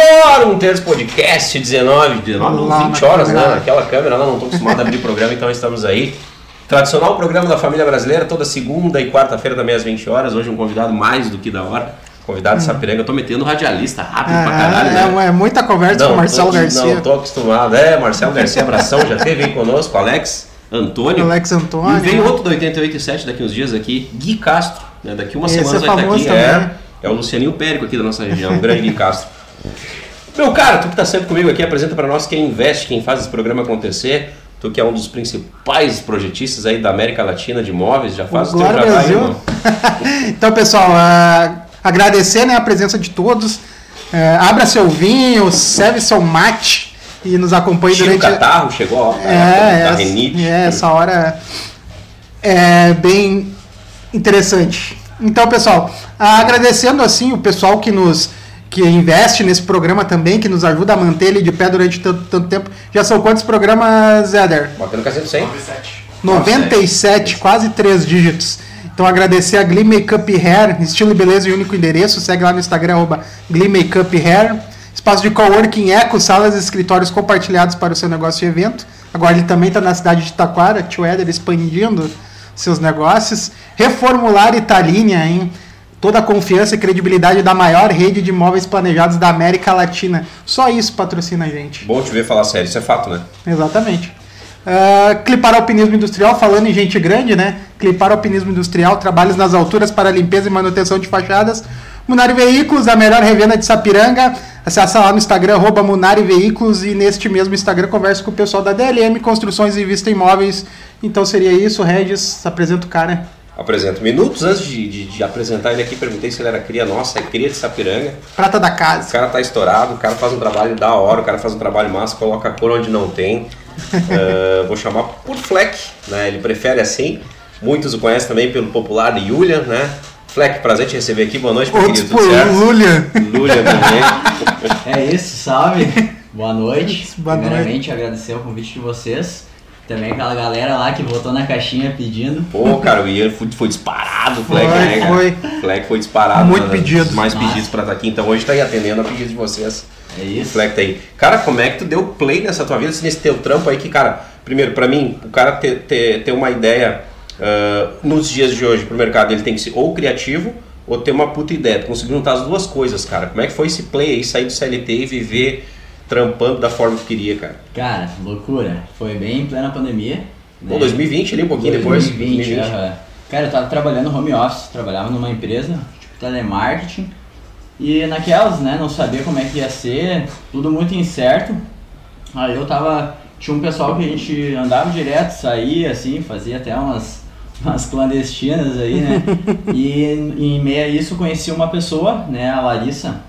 ar, um terço podcast, 19, 19 Lá 20 na horas, né? Naquela câmera lá, não estou acostumado a abrir programa, então estamos aí. Tradicional programa da família brasileira, toda segunda e quarta-feira também às 20 horas. Hoje um convidado mais do que da hora. Convidado de Sapiranga, eu tô metendo radialista rápido pra caralho, né? Hum. é, é muita conversa com o Marcelo tô, Garcia. Não, tô acostumado. É, Marcelo Garcia Abração já teve aí conosco, Alex Antônio. Alex Antônio. E vem outro do 88.7 daqui uns dias aqui, Gui Castro. Né? Daqui uma Esse semana é vai estar famoso aqui. também. É, é o Lucianinho Périco aqui da nossa região, o grande Gui Castro. Meu cara, tu que tá sempre comigo aqui, apresenta para nós quem investe, quem faz esse programa acontecer. Tu que é um dos principais projetistas aí da América Latina de imóveis, já faz o teu Glória jabá aí, Brasil. irmão. então, pessoal, ah, agradecer né, a presença de todos. Eh, abra seu vinho, serve seu mate e nos acompanhe Tira o durante. catarro, chegou a hora É, da essa, renite. é, essa hora é bem interessante. Então, pessoal, ah, agradecendo assim o pessoal que nos que investe nesse programa também, que nos ajuda a manter ele de pé durante tanto, tanto tempo. Já são quantos programas, Éder? Batendo cacete 100? 97, quase três dígitos. Então agradecer a Glee Makeup Hair, estilo e beleza e único endereço. Segue lá no Instagram, arroba Glee Makeup Hair. Espaço de coworking eco, salas e escritórios compartilhados para o seu negócio e evento. Agora ele também está na cidade de Taquara, Tio Éder expandindo seus negócios. Reformular Italínia, hein? Toda a confiança e credibilidade da maior rede de imóveis planejados da América Latina. Só isso patrocina a gente. Bom te ver falar sério, isso é fato, né? Exatamente. Uh, clipar Alpinismo Industrial, falando em gente grande, né? Clipar Alpinismo Industrial, trabalhos nas alturas para limpeza e manutenção de fachadas. Munari Veículos, a melhor revenda de Sapiranga. Acesse lá no Instagram, arroba Munari Veículos, e neste mesmo Instagram converse com o pessoal da DLM Construções e Vista Imóveis. Então seria isso, Regis, apresenta o cara. Apresento. Minutos antes de, de- de apresentar ele aqui, perguntei se ele era cria nossa, é cria de Sapiranga. Prata da O casa. cara tá estourado, o cara faz um trabalho da hora, o cara faz um trabalho massa, coloca a cor onde não tem. Ah, vou chamar por Fleck, né? Ele prefere assim. Muitos o conhecem também pelo popular Julian, né? Fleck, prazer te receber aqui. Boa noite, meu Outros querido. por Tudo certo? Lulia. Lulia também. É isso, salve. Boa noite. Boa noite. Primeiramente, agradecer o convite de vocês. Também aquela galera lá que votou na caixinha pedindo. Pô, cara, o Ian foi, foi disparado, o Fleck, Foi, né, cara? foi. Fleck foi disparado. Muito né, pedido. Mais Massa. pedidos pra estar aqui. Então hoje tá aí atendendo a pedido de vocês. É O isso. Fleck tá aí. Cara, como é que tu deu play nessa tua vida, assim, nesse teu trampo aí que, cara, primeiro, pra mim, o cara ter, ter, ter uma ideia ah, nos dias de hoje pro mercado, ele tem que ser ou criativo ou ter uma puta ideia. Tu conseguiu juntar as duas coisas, cara. Como é que foi esse play aí, sair do CLT e viver trampando da forma que queria, cara? Cara, loucura. Foi bem em plena pandemia. Pô, né? 2020 ali, um pouquinho depois. 2020, aham. Cara, eu tava trabalhando home office, trabalhava numa empresa, tipo, telemarketing. E naquelas, né, não sabia como é que ia ser, tudo muito incerto. Aí eu tava. Tinha um pessoal que a gente andava direto, saía assim, fazia até umas, umas clandestinas aí, né? e em meio a isso conheci uma pessoa, né, a Larissa.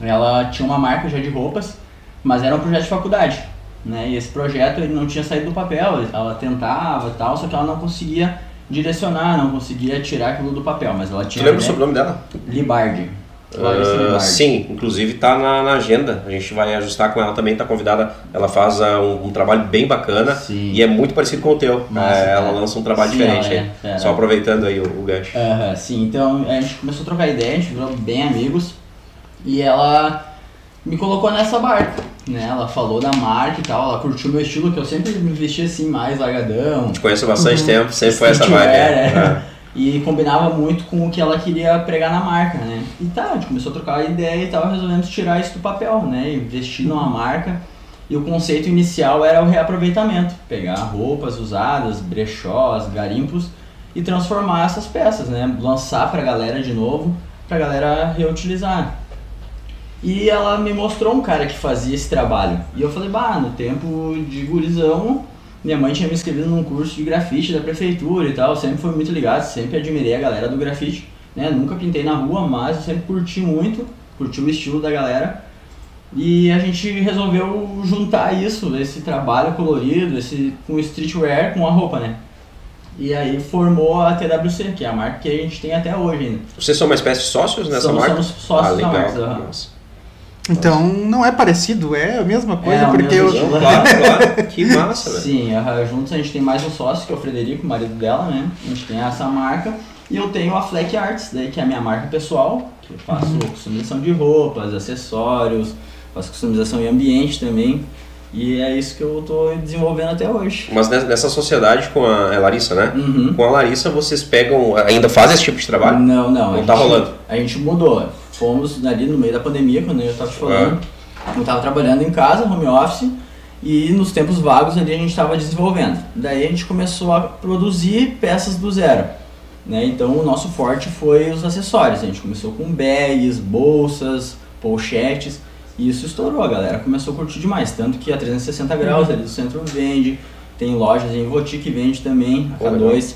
Ela tinha uma marca já de roupas, mas era um projeto de faculdade. Né? E esse projeto ele não tinha saído do papel, ela tentava e tal, só que ela não conseguia direcionar, não conseguia tirar aquilo do papel, mas ela Tu tinha lembra o né? sobrenome dela? Libardi. Libardi. sim, inclusive tá na, na agenda. A gente vai ajustar com ela também, tá convidada. Ela faz ah, um, um trabalho bem bacana Sim. e é muito parecido com o teu. Massa, É, ela lança um trabalho Sim, diferente ela é. Só aproveitando aí o, o gancho. Aham, sim, então a gente começou a trocar ideia, a gente virou bem amigos e ela me colocou nessa barca, né? Ela falou da marca e tal, ela curtiu meu estilo, que eu sempre me vestia assim, mais largadão, Te conheço há bastante tempo, sempre foi essa vibe. streetwear, né? é. E combinava muito com o que ela queria pregar na marca, né? E tá, a gente começou a trocar ideia e tal, resolvemos tirar isso do papel, né? Investir numa marca. E o conceito inicial era o reaproveitamento. Pegar roupas usadas, brechós, garimpos e transformar essas peças, né? Lançar pra galera de novo, pra galera reutilizar. E ela me mostrou um cara que fazia esse trabalho. E eu falei, bah, no tempo de gurizão, minha mãe tinha me inscrito num curso de grafite da prefeitura e tal. Sempre fui muito ligado, sempre admirei a galera do grafite. Né? Nunca pintei na rua, mas eu sempre curti muito, curti o estilo da galera. E a gente resolveu juntar isso, esse trabalho colorido, esse com streetwear com a roupa, né? E aí formou a TWC, que é a marca que a gente tem até hoje ainda. Vocês são uma espécie de sócios nessa Somos- marca? somos sócios ah, da legal. marca, aham. Nossa. Então não é parecido, é a mesma coisa, É, o porque mesmo eu. claro, claro. Que massa, velho. Sim, aham, juntos a gente tem mais um sócio, que é o Frederico, o marido dela, né? A gente tem essa marca. E eu tenho a Fleck Arts, daí, que é a minha marca pessoal, que eu faço Uhum. customização de roupas, acessórios, faço customização em ambiente também. E é isso que eu tô desenvolvendo até hoje. Mas ne- nessa sociedade com a é Larissa, né? Uhum. Com a Larissa vocês pegam, ainda fazem esse tipo de trabalho? Não, não. Não tá gente- rolando. A gente mudou. Fomos ali no meio da pandemia, quando eu tava te falando. Eu tava trabalhando em casa, home office, e nos tempos vagos ali a gente tava desenvolvendo. Daí a gente começou a produzir peças do zero. Né? Então o nosso forte foi os acessórios. A gente começou com bags, bolsas, pochetes. E isso estourou, a galera começou a curtir demais. Tanto que a 360 graus ali do centro vende, tem lojas em Voti que vende também, a Pô, legal. K2.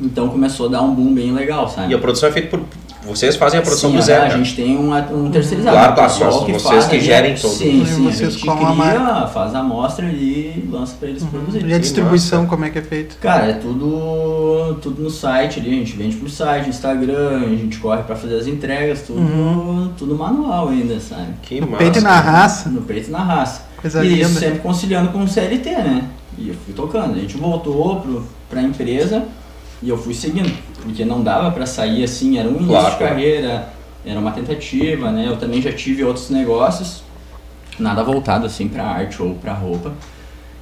Então começou a dar um boom bem legal, sabe? E a produção é feita por. Vocês fazem a produção sim, do zero. A cara. gente tem um, um terceirizado. Claro, claro, pessoal mas que vocês faz que gerem todo. Sim, sim. vocês a gente com a cria, faz a amostra e lança pra eles produzirem. E a distribuição, como é que é feito? Cara, é tudo, tudo no site ali, a gente vende por site, Instagram, a gente corre pra fazer as entregas, tudo, Uhum. tudo manual ainda, sabe? Que No massa. peito e na raça. No peito e na raça. Coisa e isso sempre conciliando com o CLT, né? E eu fui tocando. A gente voltou pro, pra empresa e eu fui seguindo. Porque não dava pra sair assim, era um início Claro, de carreira, era uma tentativa, né? Eu também já tive outros negócios, nada voltado assim pra arte ou pra roupa.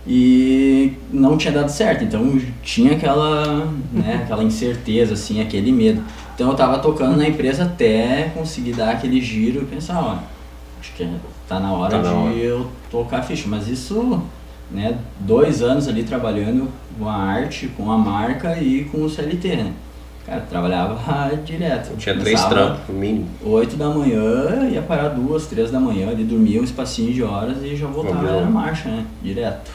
E não tinha dado certo, então tinha aquela, né, aquela incerteza, assim, aquele medo. Então eu tava tocando na empresa até conseguir dar aquele giro e pensar, ó, acho que tá na hora Tá na de hora. eu tocar a ficha. Mas isso, né, dois anos ali trabalhando com a arte, com a marca e com o CLT, né? Cara, trabalhava direto. Tinha três trampos, no mínimo. 8 da manhã, ia parar duas, três da manhã, ali dormia um espacinho de horas e já voltava na marcha, né? Direto.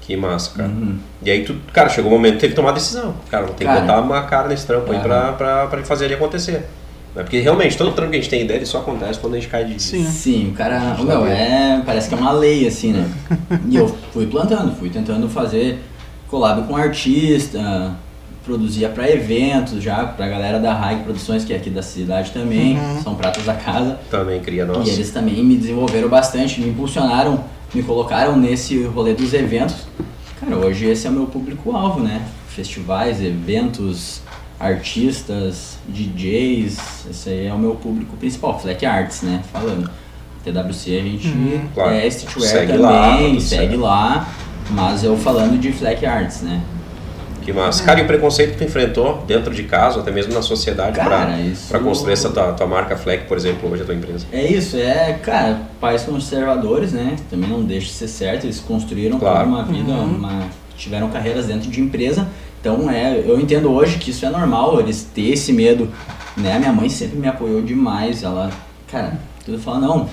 Que massa, cara. Uhum. E aí tu, cara, chegou o momento que teve que tomar decisão. Cara, vou ter que Cara. botar uma cara nesse trampo aí Aham. pra, pra, pra fazer ele acontecer. Né? Porque realmente, todo trampo que a gente tem ideia, ele só acontece quando a gente cai de Sim. Sim, o cara, que é, parece que é uma lei assim, né? E eu fui plantando, fui tentando fazer collab com artista, produzia pra eventos já, pra galera da High Produções, que é aqui da cidade também, Uhum. são pratas da casa. Também cria nossa. E eles também me desenvolveram bastante, me impulsionaram, me colocaram nesse rolê dos eventos. Cara, hoje esse é o meu público-alvo, né? Festivais, eventos, artistas, DJs, esse aí é o meu público principal, Fleck Arts, né? Falando. TWC a gente Uhum. Claro. é streetwear Segue também, lá, segue certo. lá, mas eu falando de Fleck Arts, né? Que massa. Cara, e o preconceito que tu enfrentou dentro de casa, até mesmo na sociedade, Cara, pra, isso- pra construir essa tua, tua marca Fleck, por exemplo, hoje a tua empresa? É isso, é, cara, pais conservadores, né? Também não deixa de ser certo, eles construíram Claro. toda uma vida, Uhum. uma- tiveram carreiras dentro de empresa. Então, é, eu entendo hoje que isso é normal, eles ter esse medo, né? Minha mãe sempre me apoiou demais, ela, cara, tudo fala, não,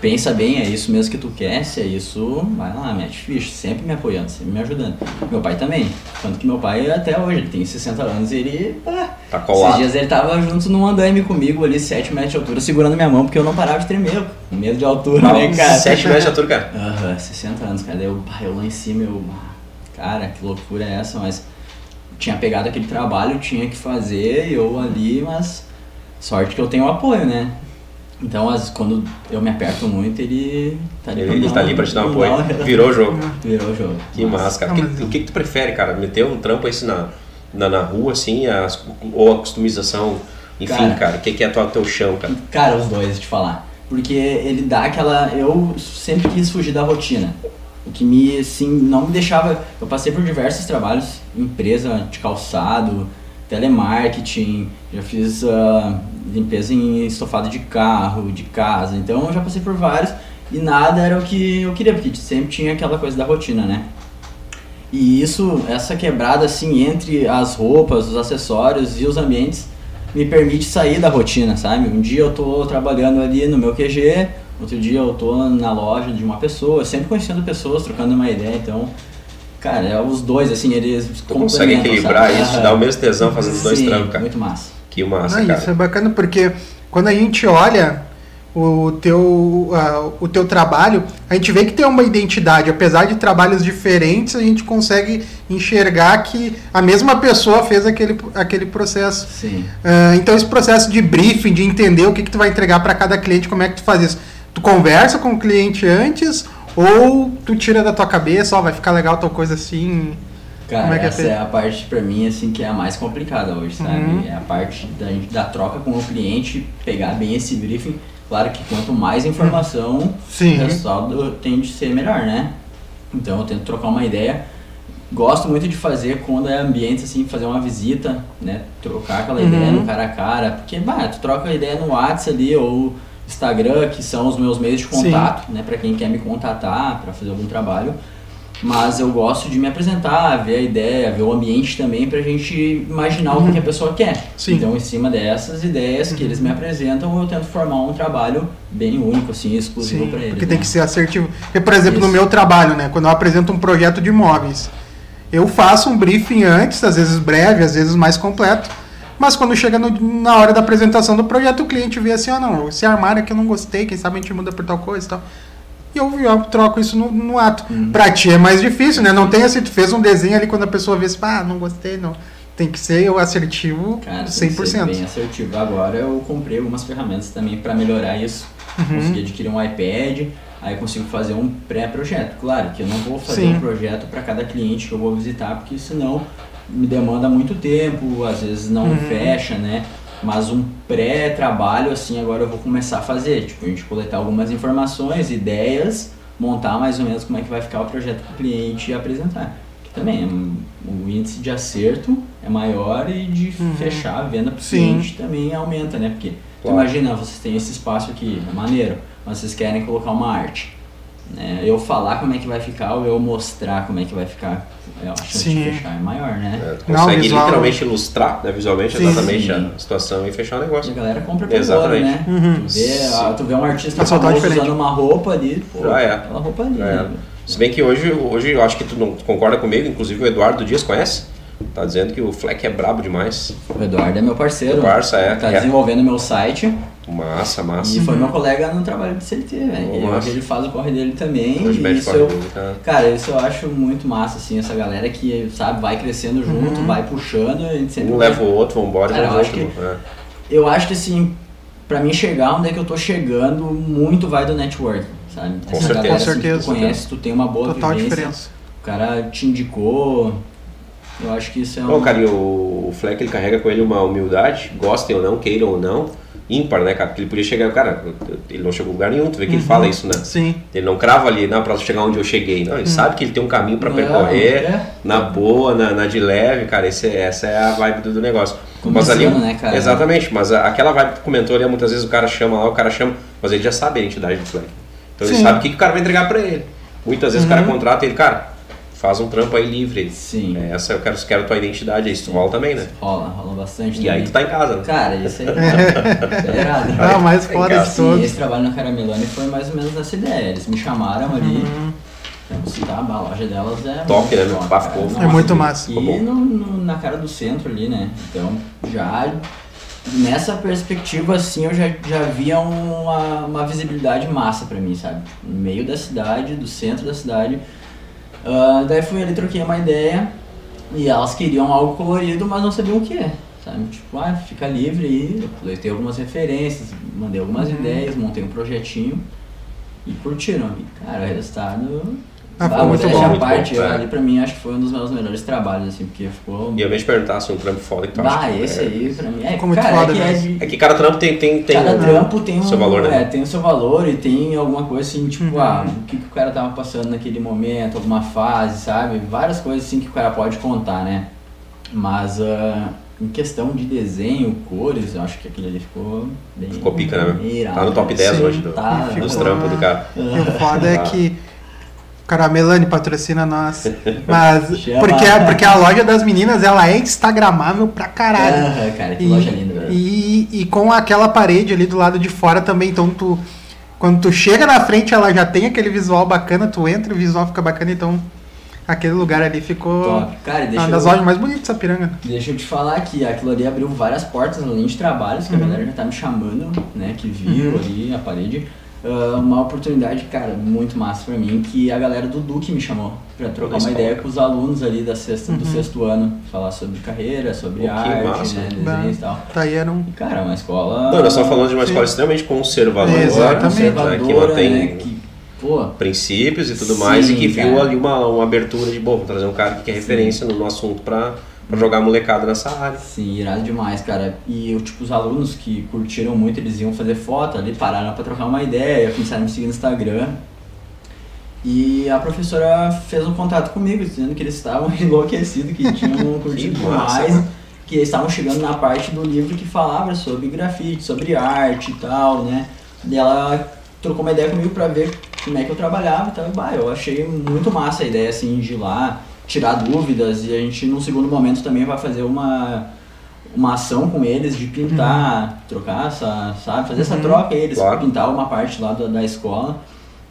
pensa bem, é isso mesmo que tu quer, se é isso, vai lá, mete ficha, sempre me apoiando, sempre me ajudando. Meu pai também, tanto que meu pai até hoje, ele tem 60 anos e ele, ah, Tá esses colado. dias ele tava junto num andaime comigo ali, 7 metros de altura, segurando minha mão, porque eu não parava de tremer, com medo de altura, né, cara? 7 metros de altura, cara. Aham, 60 anos, cara. Daí eu, eu lá em cima, eu. ah, Cara, que loucura é essa? Mas tinha pegado aquele trabalho, tinha que fazer, eu ali, mas sorte que eu tenho apoio, né? Então, as, quando eu me aperto muito, ele tá ali Ele, pra ele tá ali pra te dar um apoio. dar Virou o jogo. Virou o jogo. Que massa, cara. O que- O que, que tu prefere, cara? Meter um trampo assim na, na, na rua, assim, as- ou a customização? Enfim, Cara. cara, o que, que é tua, teu chão, cara? Cara, os dois, te falar. Porque ele dá aquela. Eu sempre quis fugir da rotina. O que me, assim, não me deixava. Eu passei por diversos trabalhos, empresa de calçado, telemarketing, já fiz ah, limpeza em estofado de carro, de casa. Então eu já passei por vários e nada era o que eu queria, porque sempre tinha aquela coisa da rotina, né? E isso, essa quebrada assim entre as roupas, os acessórios e os ambientes me permite sair da rotina, sabe? Um dia eu tô trabalhando ali no meu QG, outro dia eu tô na loja de uma pessoa, sempre conhecendo pessoas, trocando uma ideia, então, cara, é os dois assim, eles Tu consegue complementam, equilibrar sabe? isso, dar o mesmo tesão fazendo os dois Sim, trampos, cara. muito massa. Que massa, Não, cara. isso é bacana porque quando a gente olha o teu, ah, o teu trabalho, a gente vê que tem uma identidade. Apesar de trabalhos diferentes, a gente consegue enxergar que a mesma pessoa fez aquele, aquele processo. Sim. Ah, então esse processo de briefing, de entender o que, que tu vai entregar para cada cliente, como é que tu faz isso? Tu conversa com o cliente antes ou tu tira da tua cabeça, ó, vai ficar legal tal coisa assim? Cara, Como é que é essa feito? é a parte pra mim assim que é a mais complicada hoje, sabe? Uhum. É a parte da, da troca com o cliente, pegar bem esse briefing, Claro que quanto mais informação, Sim. o resultado tende a ser melhor, né? Então eu tento trocar uma ideia. Gosto muito de fazer quando é ambiente assim, fazer uma visita, né? Trocar aquela Uhum. ideia no cara a cara. Porque, bah, tu troca a ideia no WhatsApp ali ou Instagram, que são os meus meios de Sim. contato, né? Pra quem quer me contatar para fazer algum trabalho. Mas eu gosto de me apresentar, ver a ideia, ver o ambiente também pra gente imaginar o que a pessoa quer. Uhum. Sim. Então, em cima dessas ideias que eles me apresentam, eu tento formar um trabalho bem único, assim, exclusivo Sim, pra eles. porque né? tem que ser assertivo. Porque, por exemplo, no Isso. meu trabalho, né, quando eu apresento um projeto de imóveis, eu faço um briefing antes, às vezes breve, às vezes mais completo, mas quando chega no- na hora da apresentação do projeto, o cliente vê assim, ó, não, esse armário aqui eu não gostei, quem sabe a gente muda por tal coisa e tal. E eu, eu troco isso no, no ato. Uhum. Pra ti é mais difícil, né? Não tem assim, tu fez um desenho ali quando a pessoa vê assim, ah, não gostei, não. Tem que ser o assertivo Cara, tem que 100%. ser bem assertivo. Agora eu comprei algumas ferramentas também para melhorar isso. Uhum. Consegui adquirir um iPad, aí eu consigo fazer um pré-projeto. Claro que eu não vou fazer Sim. um projeto para cada cliente que eu vou visitar, porque senão me demanda muito tempo, às vezes não Uhum. fecha, né? Mas um pré-trabalho, assim, agora eu vou começar a fazer. Tipo, a gente coletar algumas informações, ideias, montar mais ou menos como é que vai ficar o projeto para o cliente e apresentar. Que também, hum, o índice de acerto é maior e de Uhum. fechar a venda para o cliente também aumenta, né? Porque Claro. imagina, vocês têm esse espaço aqui, é maneiro, mas vocês querem colocar uma arte. Né? Eu falar como é que vai ficar ou eu mostrar como é que vai ficar, eu acho que fechar é maior, né? É, tu Não, consegue visual- literalmente ilustrar né, visualmente Sim. exatamente Sim. a situação e fechar o E a negócio. galera compra pelo olho, Exatamente. né? Uhum. Tu, vê, ah, tu vê um artista tá famoso diferente. usando uma roupa ali, pô, Já é. aquela roupa ali. Já é. né? Se bem que hoje, hoje eu acho que tu não concorda comigo, inclusive o Eduardo Dias conhece. Tá dizendo que o Fleck é brabo demais. O Eduardo é meu parceiro. O Barça é, Tá é. desenvolvendo meu site Massa, massa. e foi meu colega no trabalho de CLT, velho. Hoje ele faz o corre dele também. Hoje e isso eu, dele, tá? Cara, isso eu acho muito massa, assim, essa galera que, sabe, vai crescendo junto, vai puxando, a gente sempre Um leva o outro, vambora Cara, eu acho junto. É. Eu acho que assim, pra mim chegar onde é que eu tô chegando, muito vai do network, sabe? Com Essa certeza. galera, Com assim, que certeza. tu conhece, tu tem uma boa Total vivência, diferença. o cara te indicou, eu acho que isso é um... Não, cara, e o, o Fleck ele carrega com ele uma humildade, gostem ou não, queiram ou não, ímpar, né, cara? Porque ele podia chegar, cara, ele não chegou a lugar nenhum, tu vê que ele fala isso, né? Sim. Ele não crava ali, não, pra chegar onde eu cheguei. Não, ele sabe que ele tem um caminho pra Não, percorrer, é. na boa, na, na de leve, cara. Esse, essa é a vibe do, do negócio. mas ali, Começando, né, cara? Exatamente, mas a- aquela vibe que tu comentou ali, muitas vezes o cara chama lá, o cara chama, mas ele já sabe a identidade do Fleck. Então ele Sim. sabe o que, que o cara vai entregar pra ele. Muitas vezes o cara Uhum. contrata ele, cara, faz um trampo aí livre. Sim. É, essa eu quero, quero tua identidade, aí isso rola também, né? Rola, rola bastante E aí também. tu tá em casa, né? Cara, isso aí é irado. Ah, o mais foda de Sim, todos. esse trabalho na Caramelone foi mais ou menos essa ideia. Eles me chamaram ali. Vamos citar, a loja delas é. Top, né? top, cara. ficou- É muito massa. E no, no- na cara do centro ali, né? Então, já. Nessa perspectiva, assim, eu já, já via uma, uma visibilidade massa pra mim, sabe? No meio da cidade, do centro da cidade. Ah, daí fui ali, troquei uma ideia. E elas queriam algo colorido, mas não sabiam o que é. Sabe? Tipo, ah, fica livre aí. Eu algumas referências, mandei algumas ideias, montei um projetinho e curtiram. E, cara, o resultado. Ah, foi muito modéstia bom. à parte, Muito bom, é. ali pra mim acho que foi um dos meus melhores trabalhos, assim, porque ficou. E eu ia te perguntar se um trampo foda que tu Bah, acha. que esse é- aí pra mim. É, Ficou muito cara, foda é que é de, É que cada trampo tem, tem, tem Cada um- trampo tem um seu valor, né? é, tem o seu valor e tem alguma coisa assim, tipo, Uhum. ah, o que, que o cara tava passando naquele momento, alguma fase, sabe? Várias coisas assim que o cara pode contar, né? Mas ah, em questão de desenho, cores, eu acho que aquele ali ficou bem. Ficou pica, né? irado, Tá no top 10 Sim. hoje do, Tá, dos ficou- trampos do cara. E o foda é Ah. que Caramelane patrocina nós. Mas Chama. porque, porque a loja das meninas ela é instagramável pra caralho. Ah, cara, que E, loja linda, velho. e, e com aquela parede ali do lado de fora também, então tu. Quando tu chega na frente, ela já tem aquele visual bacana, tu entra e o visual fica bacana, então aquele lugar ali ficou Top. Cara, e uma das eu, lojas mais bonitas de Sapiranga. deixa eu te falar que aquilo ali abriu várias portas além de trabalhos, que Uhum. a galera já tá me chamando, né? Que viu ali a parede. Ah, uma oportunidade, cara, muito massa pra mim, que a galera do Duque me chamou pra trocar uma escola. ideia com os alunos ali da sexta, do Uhum. sexto ano, falar sobre carreira, sobre que arte, massa. né, desenho e tal. Tá aí era um. E, cara, uma escola Não, nós estamos falando de uma Sim. escola extremamente conservadora, Exatamente. né, que conservadora, mantém né, que Pô, princípios e tudo Sim, mais, e que viu cara. ali uma, uma abertura de, bom, vou trazer um cara que é referência no, no assunto pra, pra jogar molecada nessa área. Sim, irado demais, cara. E eu, tipo, os alunos que curtiram muito, eles iam fazer foto ali, pararam pra trocar uma ideia, começaram a me seguir no Instagram. E a professora fez um contato comigo, dizendo que eles estavam enlouquecidos, que tinham curtido demais, que eles estavam chegando na parte do livro que falava sobre grafite, sobre arte e tal, né? E ela trocou uma ideia comigo pra ver como é que eu trabalhava e tal. E, bah, eu achei muito massa a ideia, assim, de ir lá, tirar dúvidas e a gente, num segundo momento, também vai fazer uma, uma ação com eles de pintar, trocar essa, sabe? Fazer essa Uhum. troca eles, Claro. pintar uma parte lá da, da escola.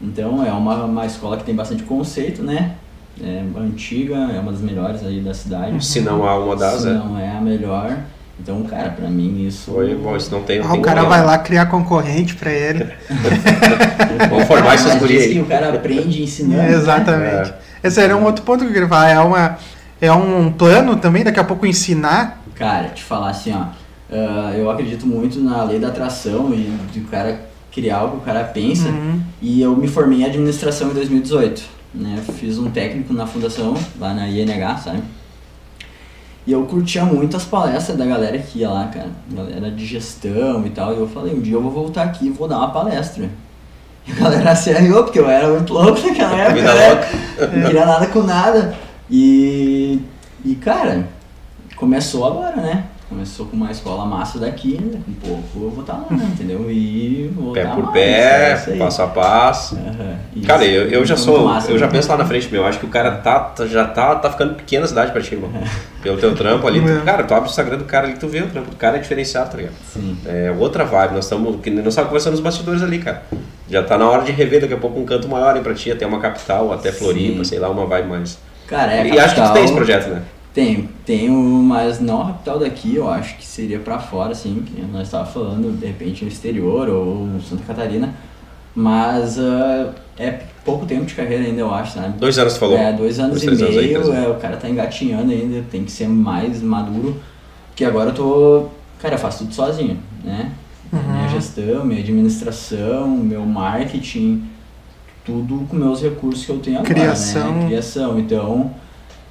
Então é uma, uma escola que tem bastante conceito, né? É antiga, é uma das melhores aí da cidade. Se não há uma das, Se é. não é a melhor. Então, cara, pra mim isso. Foi bom, isso não tem. Ah, tem o cara vai lá criar concorrente pra ele. Vamos formar essas Mas gurias diz que aí. o cara aprende ensinando. né? Exatamente. Esse era um outro ponto que eu queria falar. É, uma, é um plano também, daqui a pouco ensinar. Cara, te falar assim, ó. ah, eu acredito muito na lei da atração e de o cara criar o que o cara pensa. Uhum. E eu me formei em administração em 2018. Né? Fiz um técnico na fundação, lá na INH, sabe? E eu curtia muito as palestras da galera que ia lá, cara. Galera de gestão e tal. E eu falei, um dia eu vou voltar aqui e vou dar uma palestra. E a galera se arriou, porque eu era muito louco naquela época. Vida né? louca. Não queria nada com nada. E, e cara, começou agora, né? Começou com uma escola massa daqui, um pouco eu vou estar lá, né? entendeu? E vou Pé tá por mais, pé, é passo a passo. Isso. Cara, eu, eu já sou. massa, eu já né? penso lá na frente, meu. Acho que o cara tá, tá- já tá, tá ficando pequena a cidade pra ti, irmão. Pelo teu trampo ali. tu- É. cara, tu abre o Instagram do cara ali, tu vê o trampo do cara é diferenciado, tá ligado? Sim. É outra vibe. Nós estamos. Nós estávamos conversando nos bastidores ali, cara. Já tá na hora de rever daqui a pouco um canto maior, hein, pra ti, até uma capital, até Floripa, Sim. sei lá, uma vibe mais. Cara, é e acho que tu capital. tem esse projeto, né? Tenho, tenho, mas não a capital daqui, eu acho que seria pra fora, assim, que nós estávamos falando, de repente no exterior ou Santa Catarina. Mas ah, é pouco tempo de carreira ainda, eu acho, sabe? Dois anos tu falou. É, dois anos Dois, e três anos aí, meio, é, o cara tá engatinhando ainda, tem que ser mais maduro. Que agora eu tô. Cara, eu faço tudo sozinho, né? Minha gestão, minha administração, meu marketing, tudo com meus recursos que eu tenho agora, Criação. né? Criação. Então,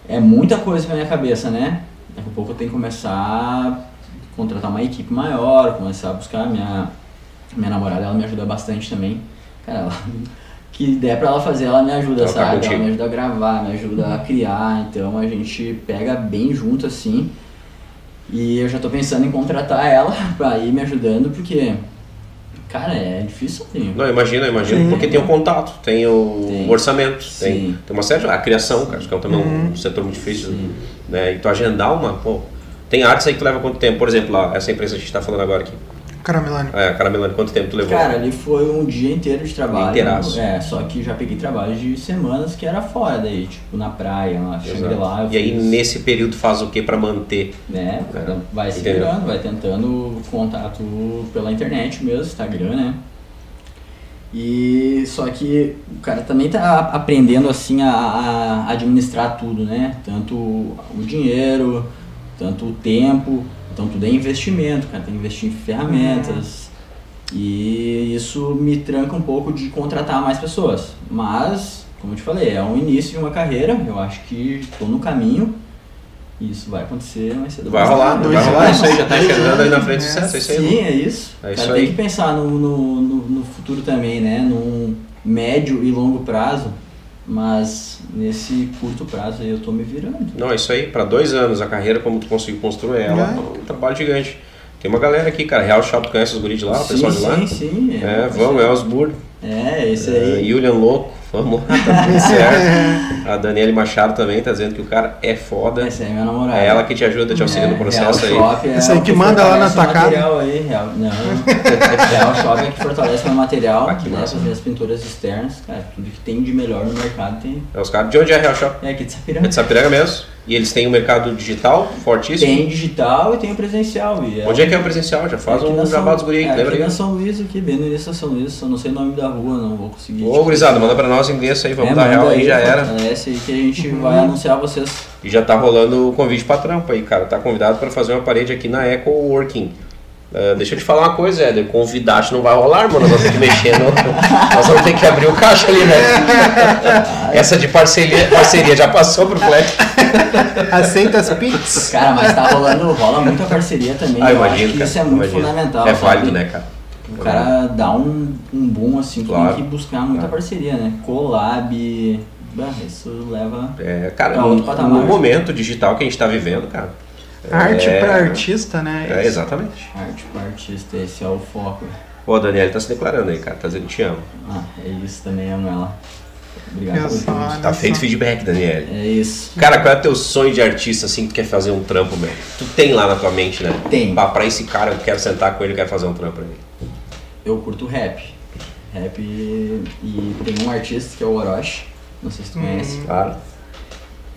é muita coisa na minha cabeça, né? Daqui a pouco eu tenho que começar a contratar uma equipe maior, começar a buscar minha minha namorada, ela me ajuda bastante também. Cara, ela, que der pra ela fazer, ela me ajuda, Ela tá sabe? ela me ajuda a gravar, me ajuda a criar, então a gente pega bem junto assim. E eu já tô pensando em contratar ela pra ir me ajudando, porque, cara, é difícil sozinho. Não, imagina, imagina, Sim. porque tem o contato, tem o Tem. orçamento, tem, tem uma série de. A criação, cara, acho que é também Uhum. um setor muito difícil. Sim. Né? E tu agendar uma, pô. Tem artes aí que tu leva quanto tempo? Por exemplo, lá, essa empresa que a gente tá falando agora aqui. Caramelani. É, Caramelani, quanto tempo tu levou? Cara, ali foi um dia inteiro de trabalho. Inteiraço. É, só que já peguei trabalho de semanas que era fora daí, tipo, na praia, na. Shangri-La. E aí fiz, nesse período faz o que pra manter? Né, o cara vai se Entendeu? virando, vai tentando contato pela internet mesmo, Instagram, né? E só que o cara também tá aprendendo assim a, a administrar tudo, né? Tanto o dinheiro, tanto o tempo, então tudo é investimento, cara tem que investir em ferramentas. E isso me tranca um pouco de contratar mais pessoas. Mas, como eu te falei, é um início de uma carreira, eu acho que estou no caminho. E isso vai acontecer mais cedo. Vai rolar, tarde. vai rolar isso aí, já tá Dois enxergando aí na frente do né? sucesso, é isso aí. Sim, é isso. É isso tem que pensar no, no, no, no futuro também, né? Num médio e longo prazo. Mas nesse curto prazo aí eu tô me virando. Não, é isso aí, pra dois anos a carreira, como tu conseguiu construir ela, É. é um trabalho gigante. Tem uma galera aqui, cara, Real Shop, tu conhece os guris de lá, o sim, pessoal de lá? sim, sim. É, uma vamos, Elsburg, É, esse é, aí. Julian Louco, vamos lá, tá tudo certo. A Daniele Machado também tá dizendo que o cara é foda. Essa aí é minha namorada. É ela que te ajuda, te auxilia no processo Real aí. Shop é Essa aí o que manda lá na fortalece tua o casa. material aí, Real, não. Real Shop é que fortalece meu material, Ah, que né, fazer as pinturas externas, cara, tudo que tem de melhor no mercado tem. É os caras. De onde é a Real Shop? É aqui de É Sapiranga. de Sapiranga mesmo? E eles têm um mercado digital fortíssimo? Tem digital e tem o presencial. E Onde é que é o presencial? Já faz aqui um na jabá dos guri aí, é, lembra aqui aí? na São Luís, aqui, bem no início da São Luís, eu não sei o nome da rua, não vou conseguir. Ô, gurizada, manda pra nós o endereço aí, vamos é, dar real aí, já era. Fortalece aí que a gente vai anunciar vocês. E já tá rolando o convite pra trampa aí, cara. Tá convidado pra fazer uma parede aqui na Eco Working. Uh, deixa eu te falar uma coisa, Éder. Convidar não vai rolar, mano. Nós vamos ter que mexer. No... nós vamos ter que abrir o caixa ali, né? Essa de parceria, parceria já passou pro Fleck. Aceita as Pix. Cara, mas tá rolando, rola muita parceria também. Ah, eu imagino, acho que cara, isso é muito imagino. fundamental. É sabe? válido, né, cara? O cara dá um, um boom assim, tu Claro. tem que buscar muita Claro. parceria, né? Collab. isso leva. É, cara, no, outro patamar. no momento digital que a gente tá vivendo, cara. Arte é, pra artista, né? É, exatamente. Arte pro artista, esse é o foco. Ô, a Daniela tá se declarando aí, cara. Tá dizendo que te amo. Ah, é isso também, amo ela. Obrigado só-. Tá feito só. feedback, Daniela. É isso. Cara, qual é o teu sonho de artista assim que tu quer fazer um trampo, meu? Tu tem lá na tua mente, né? Tem. Pra, pra esse cara, eu quero sentar com ele, eu quero fazer um trampo pra ele. Eu curto rap. Rap e tem um artista que é o Orochi. Não sei se tu conhece. Claro.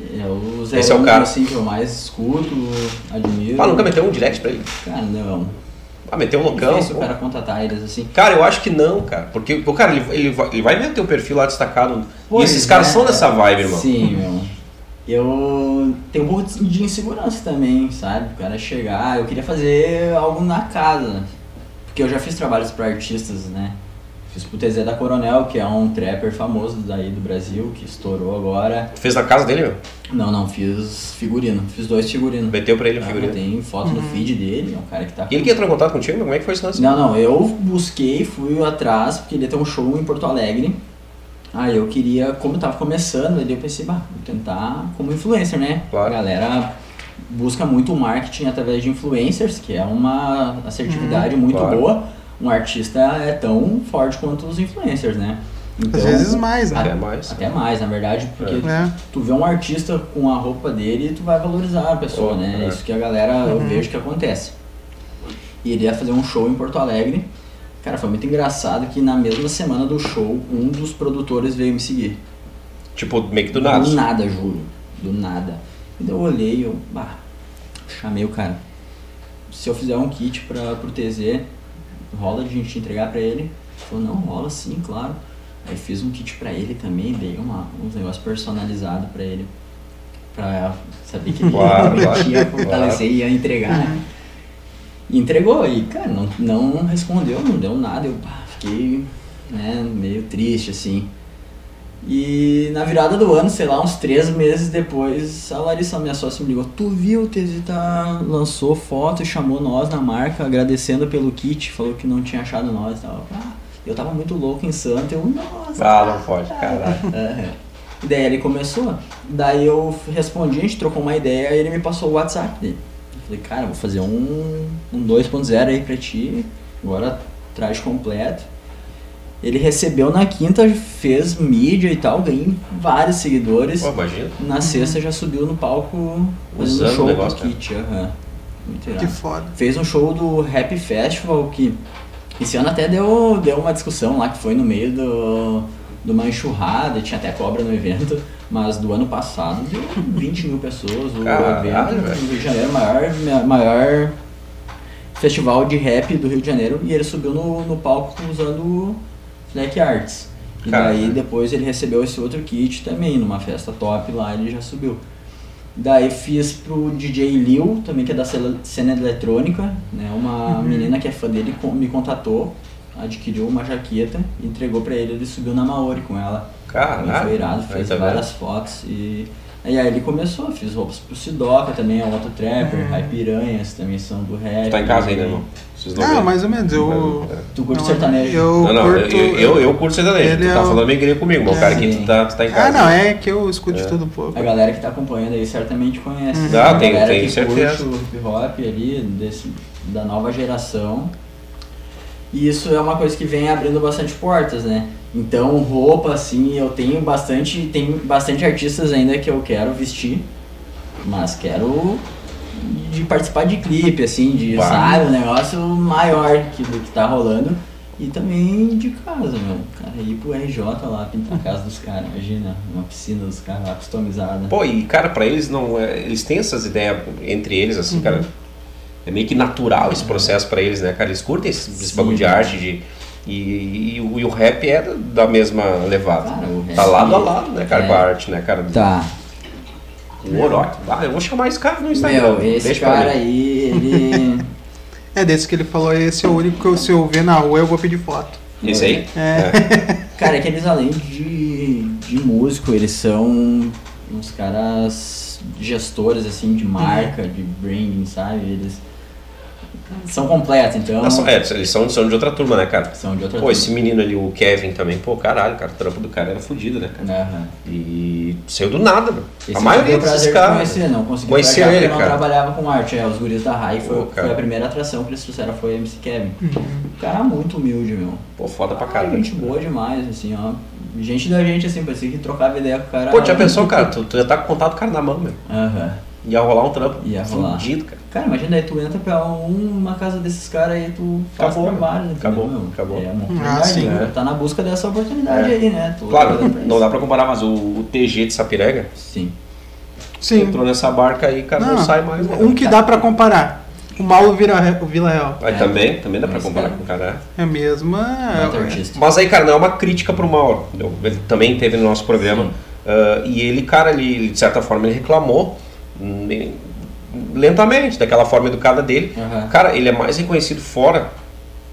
É o Esse é o cara. assim, que eu mais escuto, admiro. Ah, nunca meteu um direct pra ele? Cara, não. Ah, meteu um loucão. sei se o cara contatar eles assim. Cara, eu acho que não, cara. Porque o cara, ele, ele, vai, ele vai ver teu perfil lá destacado. Pois e esses caras é. são dessa vibe, irmão. Sim, meu. Eu tenho um pouco de insegurança também, sabe? O cara chegar, eu queria fazer algo na casa. Porque eu já fiz trabalhos para artistas, né? Fiz pro TZ da Coronel, que é um trapper famoso daí do Brasil, que estourou agora. Tu fez na casa dele, meu? Não, não, fiz figurino. Fiz dois figurinos. Meteu pra ele o Ah, figurino. Tem foto no feed dele, é um cara que tá E ele que entrou em contato contigo? Como é que foi esse lance? Não, não, eu busquei, fui atrás, porque ele ia ter um show em Porto Alegre. Aí eu queria, como eu tava começando, ali eu pensei, bah, vou tentar como influencer, né? Claro. A galera busca muito o marketing através de influencers, que é uma assertividade muito claro. boa. Um artista é tão forte quanto os influencers, né? Às vezes mais, né? Até mais. Até mais, na verdade, porque É. tu vê um artista com a roupa dele, tu vai valorizar a pessoa, Oh, né? é. Isso que a galera, eu vejo que acontece. E ele ia fazer um show em Porto Alegre. Cara, foi muito engraçado que na mesma semana do show, um dos produtores veio me seguir. Tipo, meio que do nada. Do nada, juro. Do nada. E eu olhei, eu, bah, chamei o cara. Se eu fizer um kit pra, pro TZ, rola de a gente entregar pra ele? Ele falou, não, rola sim, claro. Aí fiz um kit pra ele também, dei uma, uns negócios personalizados pra ele. Pra saber que ele Claro, ia fortalecer e ia entregar, né? E entregou, e cara, não, não respondeu, não deu nada. Eu pá, fiquei né, meio triste, assim. E na virada do ano, sei lá, uns três meses depois, a Larissa, minha sócia, me ligou. Tu viu, o Tesita lançou foto e chamou nós na marca, agradecendo pelo kit, falou que não tinha achado nós e tal. Ah, eu tava muito louco em Santa, eu, nossa. Ah, não pode, caralho. Aham. E daí ele começou. Daí eu respondi, a gente trocou uma ideia e ele me passou o WhatsApp dele. Eu falei, cara, vou fazer um, um 2.0 aí pra ti, agora traje completo. Ele recebeu na quinta, fez mídia e tal, ganhei vários seguidores. Pô, imagina. Na sexta já subiu no palco fazendo Usando o show negócio, do Kit. aham. Muito irado Que foda. fez um show do Rap Festival que esse ano até deu, deu uma discussão lá que foi no meio do, de uma enxurrada, tinha até cobra no evento, mas do ano passado deu 20 mil pessoas, o Caralho, evento velho. no Rio de Janeiro, maior, maior festival de rap do Rio de Janeiro, e ele subiu no, no palco usando o Black Arts. E daí Caralho. depois ele recebeu esse outro kit também, numa festa top lá ele já subiu. Daí fiz pro DJ Liu, também que é da cena eletrônica, né? Uma menina que é fã dele me contatou, adquiriu uma jaqueta, entregou pra ele, ele subiu na Maori com ela. Caralho. foi irado, fez tá várias fotos e aí, aí ele começou, fiz roupas pro Sidoca também, é um outro trapper, Rai Piranhas também são do rap. Tu tá em casa ainda, irmão? Não Ah, veem? mais ou menos. Eu. Tu curte não, sertanejo? Eu Não, não, eu, curto. eu, eu, eu curto sertanejo. Ele Tu é tá o- falando meio grego comigo, mas o É. cara aqui Sim. tu tá, tu tá em casa. Ah, não, é que eu escuto de tudo um pouco. A galera que tá acompanhando aí certamente conhece. Uhum. Ah, a tem- galera tem que certeza. curte o hip hop ali, desse, da nova geração. E isso é uma coisa que vem abrindo bastante portas, né? Então, roupa, assim, eu tenho bastante. Tem bastante artistas ainda que eu quero vestir, mas quero de participar de clipe, assim, de Bah. sabe, um negócio maior que, do que tá rolando. E também de casa, meu. Cara, ir pro RJ lá, pintar a casa dos caras, imagina, uma piscina dos caras lá customizada. Pô, e cara, pra eles não. é- Eles têm essas ideias entre eles, assim, Uhum. cara. É meio que natural esse processo pra eles, né, cara? Eles curtem esse, esse bagulho de arte, de. E, e o- e o rap é da mesma levada. Cara, tá lado a lado, né, cara, é- com a arte, né, cara? Tá. O Orochi. Ah, eu vou chamar esse cara no Instagram. Meu, esse Deixa cara aí, ele. É desse que ele falou, esse é o único que eu, se eu ver na rua eu vou pedir foto. Esse aí? É. Cara, é que eles além de, de músico, eles são uns caras gestores assim de marca, de branding, sabe? Eles são completos, então. São- é, eles são, são de outra turma, né, cara? São de outra Pô, turma. esse menino ali, o Kevin também, pô, caralho, cara, o trampo do cara era fudido, né, cara? Aham. E saiu do nada, meu. Esse A maioria o desses caras. conhecer, não consegui porque ele, eu não cara. trabalhava com arte, é, os guris da Rai foi, Pô, cara. foi a primeira atração que eles trouxeram, foi MC Kevin. Uhum. O cara muito humilde, meu. Pô, foda pra Ah, caralho. gente boa demais, assim, ó. Gente da gente, assim, parecia que trocava ideia com o cara. Pô, já pensou, cara? Tu, tu já tá com contato do cara na mão, meu. Aham. Ia rolar um trampo. Ia rolar. Fudido, cara. Cara, imagina aí, tu entra pra um- uma casa desses caras aí, tu faz Acabou, vários, entendeu, acabou, meu? acabou. É uma Ah, sim, né? é. Tá na busca dessa oportunidade É. aí, né? Tu Claro, não isso. dá pra comparar, mas o, o TG de Sapirega Sim. Sim. entrou nessa barca aí, cara, não, Não, sai mais. né? um que dá pra comparar. O Paulo Vira, o Vila Real. É. também, também dá pra comparar cara. com o cara. É a mesma. Baita artista. Mas aí, cara, não é uma crítica pro Mauro. Ele também teve no nosso programa. Ah, e ele, cara, ele, de certa forma, ele reclamou lentamente, daquela forma educada dele. Aham. Cara, ele é mais reconhecido fora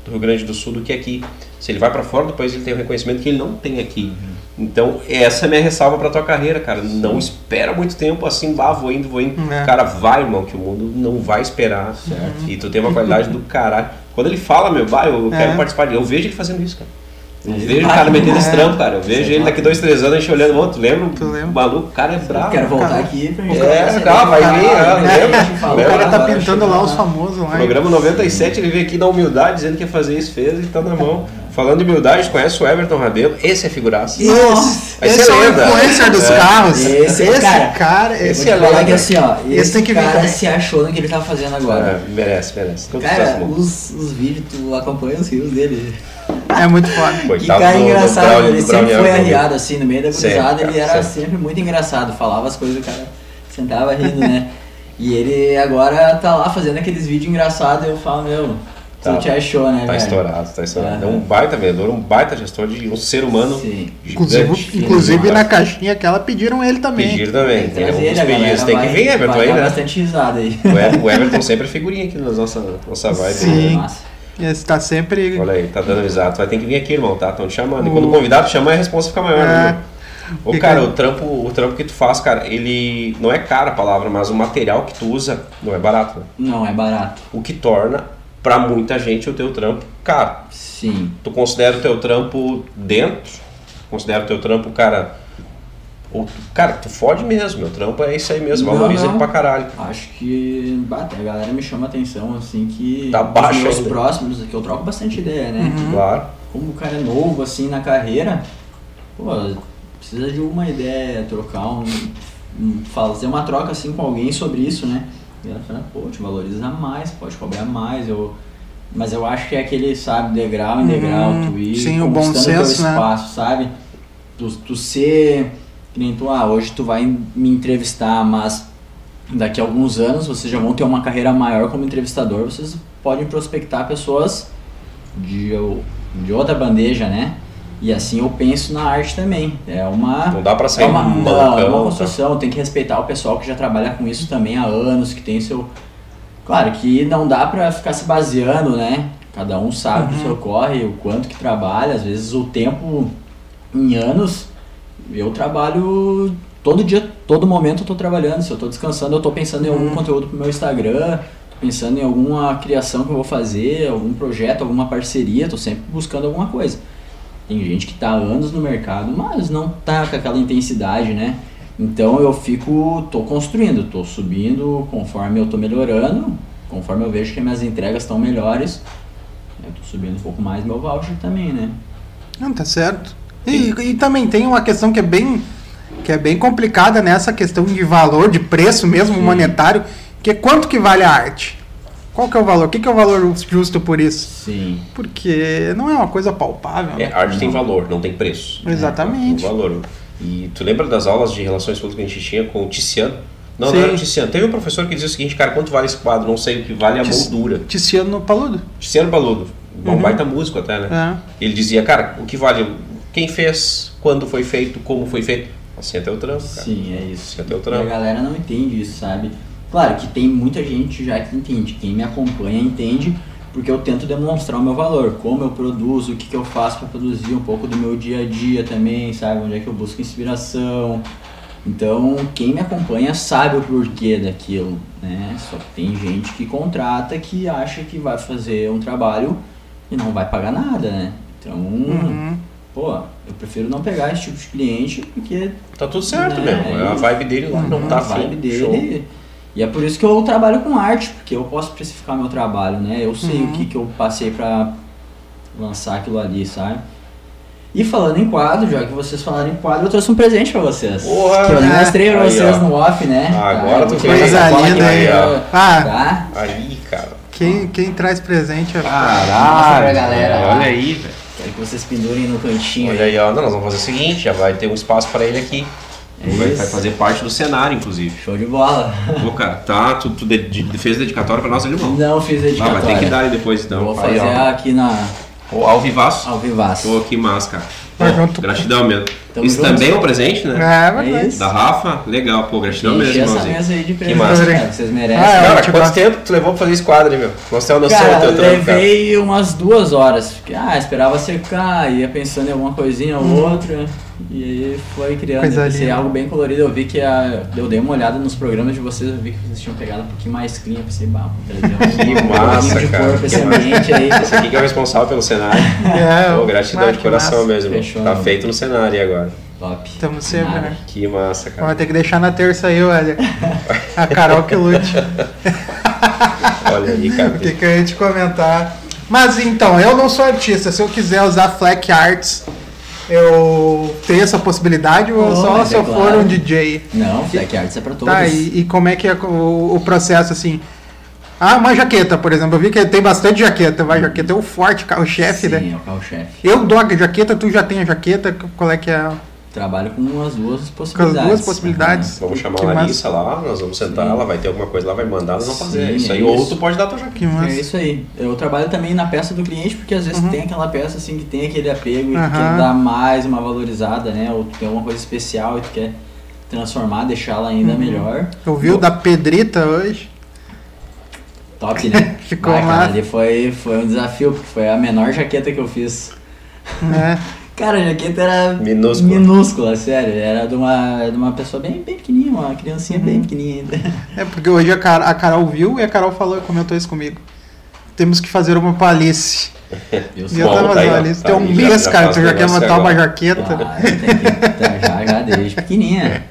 do Rio Grande do Sul do que aqui. Se ele vai pra fora do país, ele tem o reconhecimento que ele não tem aqui. Então, essa é a minha ressalva pra tua carreira, cara. Não espera muito tempo assim, vá, vou indo, vou indo. É. Cara, vai, irmão, que o mundo não vai esperar. Certo. E tu tem uma qualidade do caralho. Quando ele fala, meu, vai, eu É. quero participar. Eu vejo ele fazendo isso, cara. Eu vejo o cara metendo é. esse trampo, cara. Eu vejo Sei ele daqui dois, três anos, a gente olhando, ô, tu lembra? Tu lembra? O maluco, o cara é bravo. Quero voltar cara. aqui pra É, tá, vai vir, ah, lembra? O cara tá pintando lá os famosos lá. Programa 97, ele veio aqui na humildade, dizendo que ia fazer isso, fez e tá na mão. Falando de humildade, conhece o Everton Rabelo? Esse é figuraça. Esse, Vai esse ser é o lenda. influencer dos É. carros. Esse, Esse, cara, cara, Eu esse é lenda. que assim, ó, esse, Esse tem que vir cara se achou no que ele tá fazendo agora. É, merece, merece. Todo Cara, os, os vídeos, tu acompanha os rios dele. É muito foda. Que cara do- do engraçado, ele sempre foi Arco, arriado assim, no meio da Sempre, cruzada, ele era sempre. sempre muito engraçado, falava as coisas, o cara sentava rindo, né? E ele agora tá lá fazendo aqueles vídeos engraçados e eu falo, meu, tu Tá. te achou, né, Tá velho? estourado, tá estourado. É Aham. um baita vendedor, um baita gestor de um ser humano Sim. Inclusive, gigante. inclusive na Cara, caixinha aquela pediram ele também. Pedir também. Tem que Tem ele, pedidos. Tem que vir, Everton, vai aí, dar né? bastante risada aí. O Ever- O Everton sempre é figurinha aqui na nossa, nossa vibe. Sim. né? Massa. Esse tá sempre. Olha aí, tá dando risada. Tu vai ter que vir aqui, irmão, tá? Estão te chamando. E O- quando o convidado chama, a resposta fica maior, né? Ô, Fica- cara, o trampo, o trampo que tu faz, cara, ele não é caro a palavra, mas o material que tu usa não é barato, né? Não, é barato. O que torna, pra muita gente, o teu trampo caro. Sim. Tu considera o teu trampo dentro? Considera o teu trampo, cara. Ou, tu- cara, tu fode mesmo, meu trampo é isso aí mesmo, Não, valoriza não. ele pra caralho. Acho que bate, a galera me chama a atenção, assim, que Tá baixo os meus ainda. próximos, que eu troco bastante ideia, né? Claro. Como o cara é novo, assim, na carreira, pô, precisa de uma ideia, trocar um, um- fazer uma troca, assim, com alguém sobre isso, né? E ela fala, pô, te valoriza mais, pode cobrar mais, eu... Mas eu acho que é aquele, sabe, degrau em Uhum. degrau, tu ir Sim, o bom senso, teu né? espaço, sabe? Tu, tu ser, que nem tu, ah, hoje tu vai me entrevistar, mas daqui a alguns anos vocês já vão ter uma carreira maior como entrevistador, vocês podem prospectar pessoas de, de outra bandeja, né? E assim eu penso na arte também. É uma. Não dá pra É sair uma, não, é uma tá? construção, tem que respeitar o pessoal que já trabalha com isso também há anos, que tem seu. Claro que não dá pra ficar se baseando, né? Cada um sabe Uhum. do seu corre, o quanto que trabalha, às vezes o tempo em anos, eu trabalho todo dia, todo momento eu tô trabalhando. Se eu tô descansando, eu tô pensando em algum conteúdo pro meu Instagram, tô pensando em alguma criação que eu vou fazer, algum projeto, alguma parceria, tô sempre buscando alguma coisa. Tem gente que tá há anos no mercado, mas não tá com aquela intensidade, né? Então eu fico, tô construindo, tô subindo conforme eu tô melhorando, conforme eu vejo que minhas entregas estão melhores, eu tô subindo um pouco mais meu voucher também, né? Não, tá certo. E, e também tem uma questão que é bem que é bem complicada nessa questão de valor, de preço mesmo monetário, que é quanto que vale a arte? Qual que é o valor? O que, que é o valor justo por isso? Sim. Porque não é uma coisa palpável. É, né? arte tem valor, não tem preço. Exatamente. Tem valor. E tu lembra das aulas de relações públicas que a gente tinha com o Tiziano? Não, Sim. não era o Tiziano. Teve um professor que dizia o seguinte, cara, quanto vale esse quadro? Não sei o que vale a Tis- moldura. Tiziano Paludo. Tiziano Baludo, bom Uhum. baita músico até, né? É. Ele dizia, cara, o que vale quem fez, quando foi feito, como foi feito. Assim é teu trampo, cara. Sim, é isso. Assim é teu E a trampo. galera não entende isso, sabe? Claro que tem muita gente já que entende. Quem me acompanha entende, porque eu tento demonstrar o meu valor, como eu produzo, o que, que eu faço para produzir um pouco do meu dia a dia também, sabe? Onde é que eu busco inspiração. Então, quem me acompanha sabe o porquê daquilo, né? Só que tem gente que contrata que acha que vai fazer um trabalho e não vai pagar nada, né? Então, Uhum. Pô, eu prefiro não pegar esse tipo de cliente porque Tá tudo certo Né, mesmo. É a vibe dele lá, não tá a vibe Show. dele. E é por isso que eu trabalho com arte, porque eu posso especificar meu trabalho, né? Eu sei Uhum. o que, que eu passei pra lançar aquilo ali, sabe? E falando em quadro, já que vocês falaram em quadro, eu trouxe um presente pra vocês. Porra! que eu nem Ah, mostrei pra aí, vocês ó. no off, né? Agora eu tu essa Coisa linda aí, ó. Ah, Tá? Aí, cara. quem, quem traz presente é. Caralho. pra galera. Olha aí, velho. Quero que vocês pendurem no cantinho Olha aí, ó. Não, nós vamos fazer o seguinte, já vai ter um espaço pra ele aqui. É vai, vai fazer parte do cenário, inclusive. Show de bola. Pô, cara, tá, tu, tu de- de- fez dedicatória pra nossa irmão. Não fiz Ah, dedicatória. vai ter que dar aí depois então. Vou Aí, fazer ó. aqui na ao vivaço. ao vivaço. Pô, que massa, cara. Mas Pô, junto- gratidão mesmo. Tamo Isso junto. também é um presente, né? É, verdade. isso. Da Rafa, legal, pô, gratidão Encher mesmo, essa mesa aí de presente, massa. cara. Vocês merecem. Ah, é, Cara, tipo, quanto tempo tu levou pra fazer esse quadro aí, meu? Mostrar a noção Cara, do teu eu trampo, cara. levei umas duas horas. Porque, ah, esperava secar, ia pensando em alguma coisinha ou outra. E aí foi criando. Coisa linda. algo bem colorido. Eu vi que a, eu dei uma olhada nos programas de vocês, eu vi que vocês tinham pegado um pouquinho mais clean. Eu pensei, bah, vou trazer um, Que massa, de cara. cor pra esse Que ambiente aí. Esse aqui que é o responsável pelo cenário. É, Pô, gratidão ah, de que coração massa. mesmo. Fechou, tá feito no cenário aí agora. Top. Tamo sempre, né? Que massa, cara. Vamos ter que deixar na terça aí, olha. A Carol que lute. Olha aí, cara. O que, que eu ia te comentar? Mas então, eu não sou artista. Se eu quiser usar Fleck Arts, eu tenho essa possibilidade ou Oh, só se é eu for um DJ? Não, Black Arts é pra todos. Tá, e, e como é que é o, o processo assim? Ah, uma jaqueta, por exemplo. Eu vi que tem bastante jaqueta. Vai, jaqueta é o forte, carro-chefe, Sim, né? é o carro-chefe. Eu dou a jaqueta, tu já tem a jaqueta. Qual é que é? Trabalho com as duas possibilidades. duas possibilidades. Vamos chamar Que a massa. Larissa lá, nós vamos sentar, Sim. ela vai ter alguma coisa lá, vai mandar, nós vamos fazer. Sim, isso é aí, ou isso. tu pode dar tua jaqueta. Que É isso aí. Eu trabalho também na peça do cliente, porque às vezes Uhum. tem aquela peça assim que tem aquele apego e tu Aham. quer dar mais uma valorizada, né? Ou tu tem alguma coisa especial e tu quer transformar, deixá-la ainda Uhum. melhor. Eu vi o da Pedrita hoje. Top, né? Ficou Vai, cara, ali foi, foi um desafio, porque foi a menor jaqueta que eu fiz. Né? Cara, a jaqueta era Minúscula. minúscula, sério. Era de uma, de uma pessoa bem, bem pequenininha, uma criancinha Uhum. bem pequenininha ainda. É porque hoje a, Car- a Carol viu e a Carol falou, comentou isso comigo. Temos que fazer uma palice. Eu sou tava tá fazendo isso. tá Tem um mês, já cara. Tu já quer montar uma jaqueta. Ah, tem que, tá, já, já, desde pequenininha.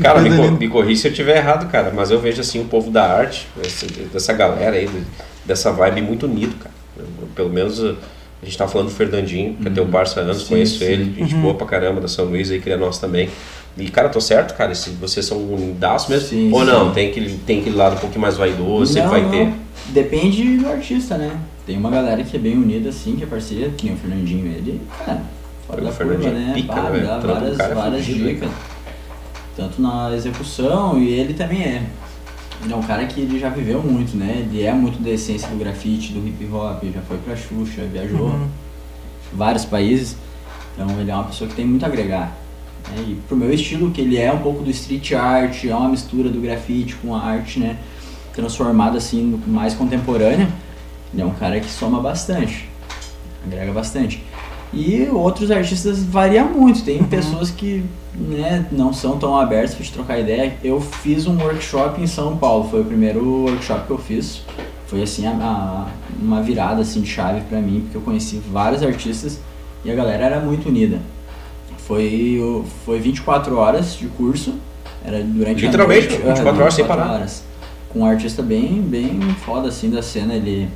Cara, me, co- me corri se eu tiver errado, cara, mas eu vejo assim o povo da arte, esse- dessa galera aí, de- dessa vibe muito unido, cara. Eu- pelo menos uh, a gente tava falando do Fernandinho, que é teu parça há anos, Sim, conheço sim. ele, gente Uhum. boa pra caramba da São Luís aí, que é nosso também. E, cara, tô certo, cara, se vocês são unidaços mesmo, Sim, ou não, tem aquele, tem aquele lado um pouquinho mais vaidoso, sempre vai ter. Depende do artista, né? Tem uma galera que é bem unida, assim, que é parceira, que nem o Fernandinho, ele, cara, fora O da Fernandinho curva, né? pica, né, velho? dá várias, é várias né, dicas. Tanto na execução, e ele também é. Ele é um cara que ele já viveu muito, né? Ele é muito da essência do grafite, do hip hop, já foi pra Xuxa, viajou Uhum. vários países. Então ele é uma pessoa que tem muito a agregar. né? E pro meu estilo, que ele é um pouco do street art, é uma mistura do grafite com a arte, né? Transformada assim, mais contemporânea. Ele é um cara que soma bastante, agrega bastante. E outros artistas varia muito. Tem pessoas que né, não são tão abertas para te trocar ideia. Eu fiz um workshop em São Paulo, foi o primeiro workshop que eu fiz. Foi assim a, a- uma virada assim de chave para mim, porque eu conheci vários artistas e a galera era muito unida. Foi foi 24 horas de curso, era durante Literalmente, a noite, 24 ah, horas sem parar. horas. Com um artista bem bem foda assim da cena, ele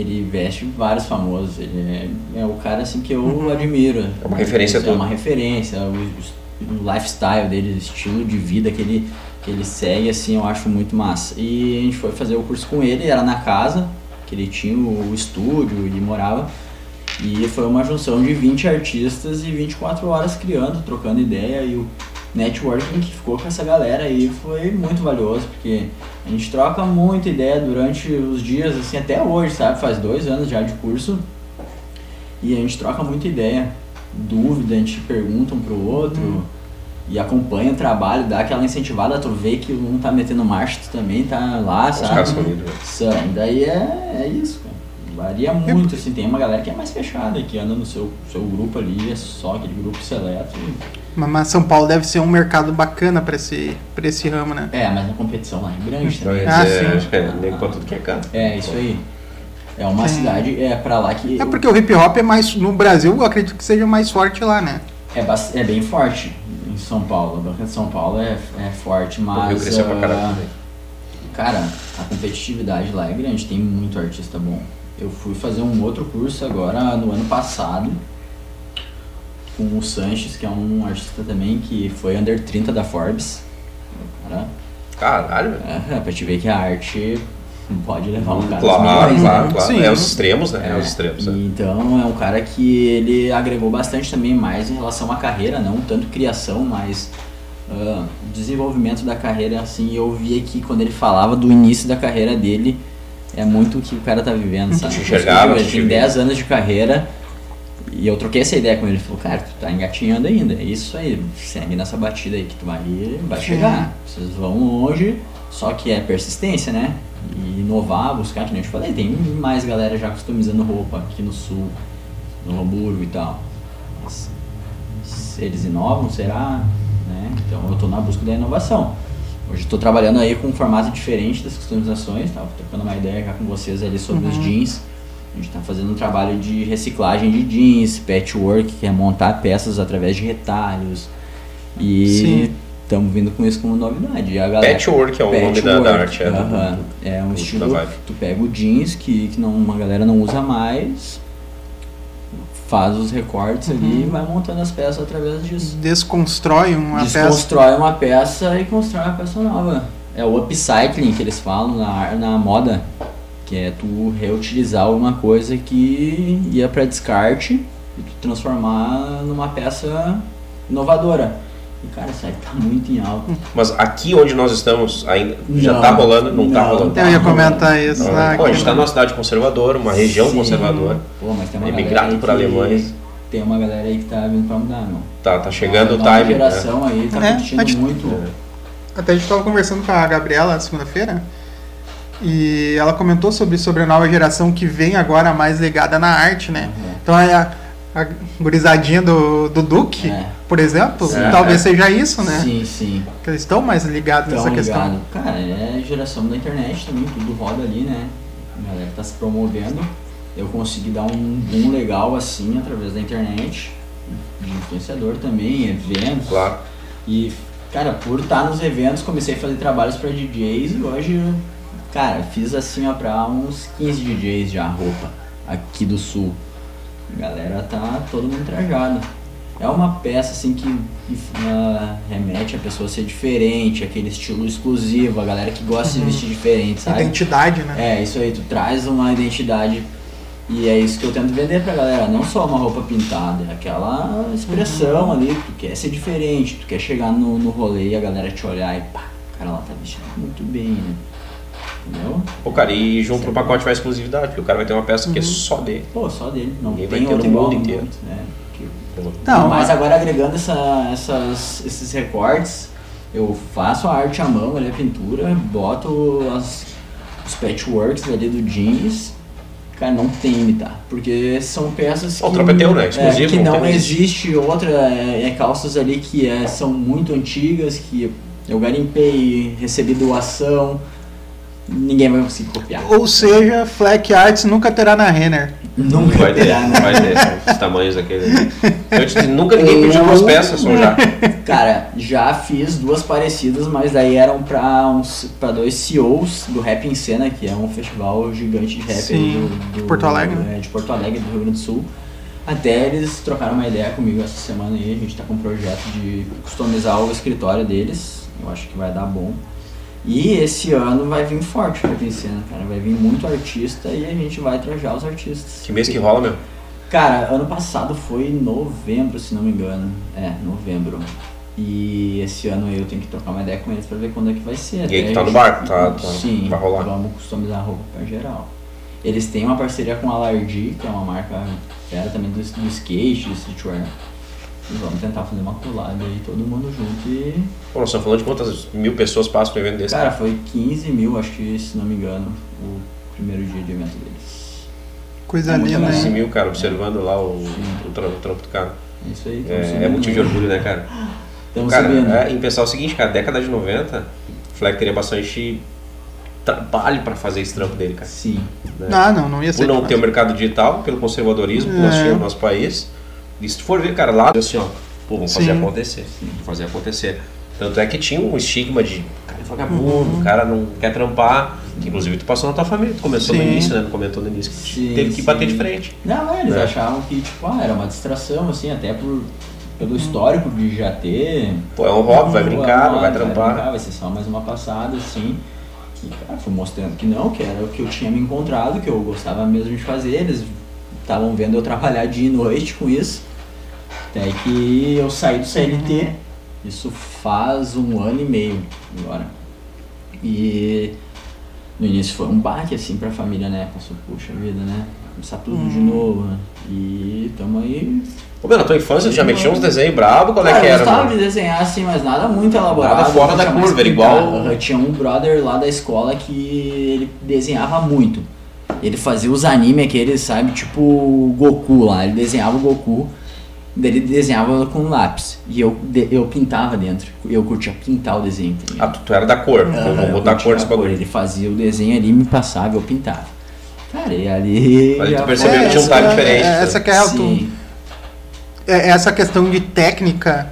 ele veste vários famosos, ele é, é o cara assim que eu Uhum. admiro. É uma referência É toda. uma referência, o, o lifestyle dele, o estilo de vida que ele, que ele segue, assim, eu acho muito massa. E a gente foi fazer o curso com ele, era na casa, que ele tinha o estúdio e morava. E foi uma junção de 20 artistas e 24 horas criando, trocando ideia e o networking que ficou com essa galera aí foi muito valioso, porque a gente troca muita ideia durante os dias, assim, até hoje, sabe? Faz dois anos já de curso e a gente troca muita ideia, dúvida, a gente pergunta um pro outro. e acompanha o trabalho, dá aquela incentivada, tu vê que um tá metendo marcha, tu também tá lá, Os sabe? caras são unidos. né? São, daí é, é isso, cara. Varia muito, assim, tem uma galera que é mais fechada, que anda no seu, seu grupo ali, é só aquele grupo seleto. Mas- São Paulo deve ser um mercado bacana pra esse, pra esse ramo, né? É, mas a competição lá é grande Então, também. ia Ah, dizer, sim. é, nego pra tudo que é canto. É, isso aí. É uma Sim. cidade, é pra lá que. É porque o hip hop é mais. No Brasil, eu acredito que seja mais forte lá, né? É, é bem forte em São Paulo. A banca de São Paulo é, é forte, O mas. Rio cresceu pra caralho ah, também. Cara, a competitividade lá é grande, tem muito artista bom. Eu fui fazer um outro curso agora no ano passado com o Sanches, que é um artista também que foi under 30 da Forbes. Cara, Caralho, velho. é, é pra te ver que a arte pode levar um cara Claro, milhões, né? claro, claro. Sim. É os extremos, né? É, É, os extremos. é. Então é um cara que ele agregou bastante também mais em relação à carreira, não tanto criação, mas ah, desenvolvimento da carreira, assim, eu via que quando ele falava do início da carreira dele, é muito o que o cara tá vivendo, sabe? te enxergava, tem via. 10 anos de carreira e eu troquei essa ideia com ele, ele falou, cara, tu tá engatinhando ainda, é isso aí, segue nessa batida aí que tu vai, vai chegar, vocês vão longe, só que é persistência, né? E inovar, buscar, que nem eu te falei, tem mais galera já customizando roupa aqui no sul, no Hamburgo e tal. Mas, se eles inovam, será? Né? Então eu estou na busca da inovação. Hoje estou trabalhando aí com um formato diferente das customizações, estava trocando uma ideia já com vocês ali sobre os jeans. A gente está fazendo um trabalho de reciclagem de jeans, patchwork, que é montar peças através de retalhos. E estamos vindo com isso como novidade. E a galera, Patchwork é o nome da, da Patchwork, arte. É, do- aham. é um estilo. Tu pega o jeans que, que não, uma galera não usa mais, faz os recortes ali e vai montando as peças através disso. Desconstrói uma peça. Desconstrói uma peça e constrói uma peça nova. É o upcycling que eles falam na, na moda, que é tu reutilizar alguma coisa que ia para descarte e tu transformar numa peça inovadora. E cara, isso aí tá muito em alta. Mas aqui onde nós estamos, ainda já Não. tá rolando, não, tá Não, rolando. tá Eu ia rolando. comentar isso. Não, ah, Pô, a gente tá numa cidade conservadora, uma região Sim. conservadora. Pô, mas tem uma por que- alemães. Tem uma galera aí que tá vindo pra mudar, meu. Tá, tá chegando o time. né? geração aí tá É, curtindo muito. Até a gente tava conversando com a Gabriela na segunda-feira. E ela comentou sobre, sobre a nova geração que vem agora mais ligada na arte, né? Uhum. Então é a, a gurizadinha do, do Duque, É. por exemplo, Sim. talvez É. seja isso, né? Sim, sim. Que eles estão mais ligados Tão nessa questão. ligado. Cara, é geração da internet também, tudo roda ali, né? A galera tá se promovendo. Eu consegui dar um boom legal assim através da internet, de influenciador também, eventos. Claro. E, cara, por estar nos eventos, comecei a fazer trabalhos pra DJs e hoje, cara, fiz assim, ó, pra uns 15 DJs já, roupa, aqui do sul. A galera tá todo mundo trajado. É uma peça assim que, ah, remete a pessoa ser diferente, aquele estilo exclusivo, a galera que gosta de vestir diferente, sabe? Identidade, né? É, isso aí, tu traz uma identidade e é isso que eu tento vender pra galera, não só uma roupa pintada, é aquela expressão ali, tu quer ser diferente, tu quer chegar no, no rolê e a galera te olhar e pá, o cara lá tá vestido muito bem, né? Entendeu? Pô, cara, e junto no pacote vai exclusividade, porque o cara vai ter uma peça que é só dele. Pô, só dele, não Ninguém vai tem ter outro no mundo inteiro. né? Que- Não, mas agora agregando essa, essas, esses recortes, eu faço a arte à mão, ali a pintura, boto as, os patchworks ali do jeans. Cara, não tem imitar, porque são peças o que, trampo é teu, né? Exclusivo, que não existe outra, é, é calças ali que é, são muito antigas, que eu garimpei, recebi doação, ninguém vai conseguir copiar. Ou seja, Fleck Arts nunca terá na Renner. Nunca Vai ter, terá, né? vai ter, os tamanhos daquele. Eu te disse, nunca ninguém pediu duas peças, só já. Cara, já fiz duas parecidas, mas daí eram pra, uns, pra dois CEOs do Rap em Cena, que é um festival gigante de rap Sim, do, do- de Porto Alegre. é, de Porto Alegre, do Rio Grande do Sul. Até eles trocaram uma ideia comigo essa semana aí, a gente tá com um projeto de customizar o escritório deles. Eu acho que vai dar bom. E esse ano vai vir forte o Rap em Cena, cara. Vai vir muito artista e a gente vai trajar os artistas. Que mês que rola, meu? Cara, ano passado foi em novembro, se não me engano. É, novembro. E esse ano eu tenho que trocar uma ideia com eles pra ver quando é que vai ser. E aí que tá no barco, tá- tá- Sim, vai rolar. vamos customizar a roupa pra geral. Eles têm uma parceria com a Lardy, que é uma marca fera também do, do skate, do streetwear. Vamos tentar fazer uma colada aí, todo mundo junto e. Pô, nós estamos falando de quantas mil pessoas passam no evento desse? Cara, foi 15 mil, acho que, se não me engano, o primeiro dia de evento deles. Coisa É linda, legal. 15 hein? mil, cara, observando lá o, o, tra- o trampo do cara. É Isso aí, É, é motivo de né? orgulho, né, cara? Tamo cara, subindo. é, em pensar o seguinte, cara, década de 90, o Fleck teria bastante trabalho pra fazer esse trampo dele, cara. Sim. né? Ah, não, não ia ser. Por não demais. ter o mercado digital, pelo conservadorismo que nós É. tínhamos no nosso país. E se tu for ver, cara, lá, assim, ó, pô, vamos fazer acontecer. Vamos fazer acontecer. Tanto é que tinha um estigma de cara é vagabundo, Uhum. o cara não quer trampar. Que inclusive tu passou na tua família, tu começou no Sim. início, né? Tu comentou no início que Sim, teve que bater sim. de frente. Não, é, eles É. achavam que, tipo, ah, era uma distração, assim, até por, pelo histórico de já ter. Pô, é um hobby, vai Pô, brincar, não vai brincar, trampar. vai ser só mais uma passada, assim. E, cara, fui mostrando que não, que era o que eu tinha me encontrado, que eu gostava mesmo de fazer. Eles estavam vendo eu trabalhar dia e noite com isso. Até que eu saí do CLT, isso faz um ano e meio agora. E no início foi um baque assim pra família, né? Passou, puxa vida, né? Começar tudo de novo, né? E tamo aí. Ô, meu, na tua infância tu já mexia uns desenhos bravos, qual é Cara, que eu era? gostava mano? de desenhar assim, mas nada muito elaborado. Nada fora da curva, era igual- Aham, Tinha um brother lá da escola que ele desenhava muito. Ele fazia os animes aqueles, sabe, tipo o Goku lá. Ele desenhava o Goku, ele desenhava com lápis. E eu, de- eu pintava dentro. Eu curtia pintar o desenho. tá? Ah, tu, tu era da cor, vamos eu botar cor nesse bagulho. Ele fazia o desenho ali, me passava, eu pintava. Cara, e ali. Ali tu percebeu que tinha um essa- time diferente, é? Essa que é a tu, Sim. é- essa questão de técnica.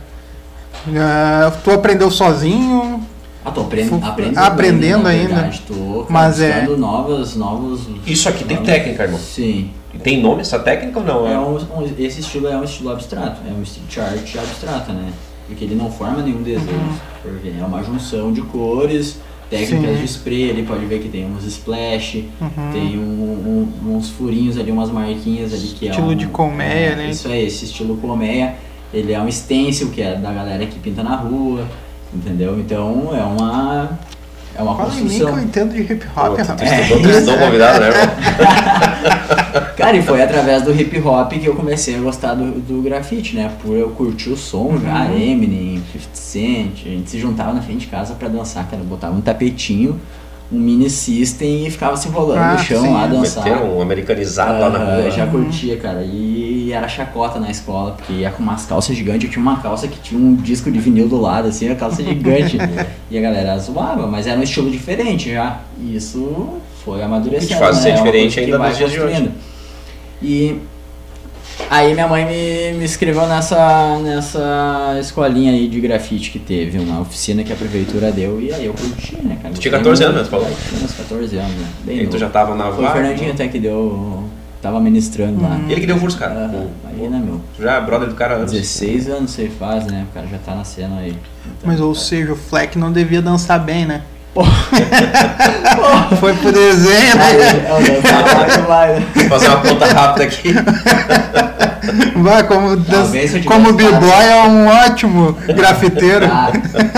ah, tu aprendeu sozinho, Ah, tô aprend... Aprendendo, aprendendo ainda. verdade, Tô Mas é- buscando novos, novos... Isso aqui tem novos- técnica, irmão. Sim. E Tem nome essa técnica ou não? É um, um- esse estilo é um estilo abstrato, é um street art abstrata, né? Porque ele não forma nenhum desenho, ver. É uma junção de cores, técnicas Sim. de spray, ali pode ver que tem uns splash, Uhum. tem um- um- uns furinhos ali, umas marquinhas ali que é Estilo um, de colmeia, é, né? Isso aí, esse estilo colmeia. Ele é um stencil, que é da galera que pinta na rua, entendeu? Então é uma... É uma Fala em mim que construção. eu entendo de hip Pô, hop, tu, tu rapaz. estudou, tu estudou convidado, né, irmão? Cara, e foi através do hip hop que eu comecei a gostar do, do grafite, né? Por eu curtir o som já, Uhum. Eminem, 50 Cent, a gente se juntava na frente de casa pra dançar, cara. Botava um tapetinho, um mini system e ficava se enrolando Ah, no chão sim. lá dançar. Meteram um americanizado lá na rua. já curtia, cara. E era chacota na escola, porque ia com umas calças gigantes. Eu tinha uma calça que tinha um disco de vinil do lado, assim, a calça gigante. e a galera zoava, mas era um estilo diferente já. E isso foi amadurecendo. E te faz né? ser É diferente que ainda nos dias de hoje. E aí minha mãe me, me inscreveu nessa, nessa escolinha aí de grafite que teve, uma oficina que a prefeitura deu. E aí eu curti, né, cara? Tu tinha Gostei 14 anos, né, tu falou? Tinha uns 14 anos, né? Bem E tu novo. já tava na Foi o vaga? Fernandinho até que deu. Tava ministrando lá. Ele que deu curso, cara. Pô, aí, né, meu? Tu já é brother do cara anos. 16 anos você faz, né? O cara já tá na cena aí. Então, Mas ou cara, seja, o Fleck não devia dançar bem, né? Foi pro desenho, né? dançava demais, né? Vou fazer uma conta rápida aqui. Vai, como, tivesse como b-boy é um ótimo grafiteiro. Ah, não, não,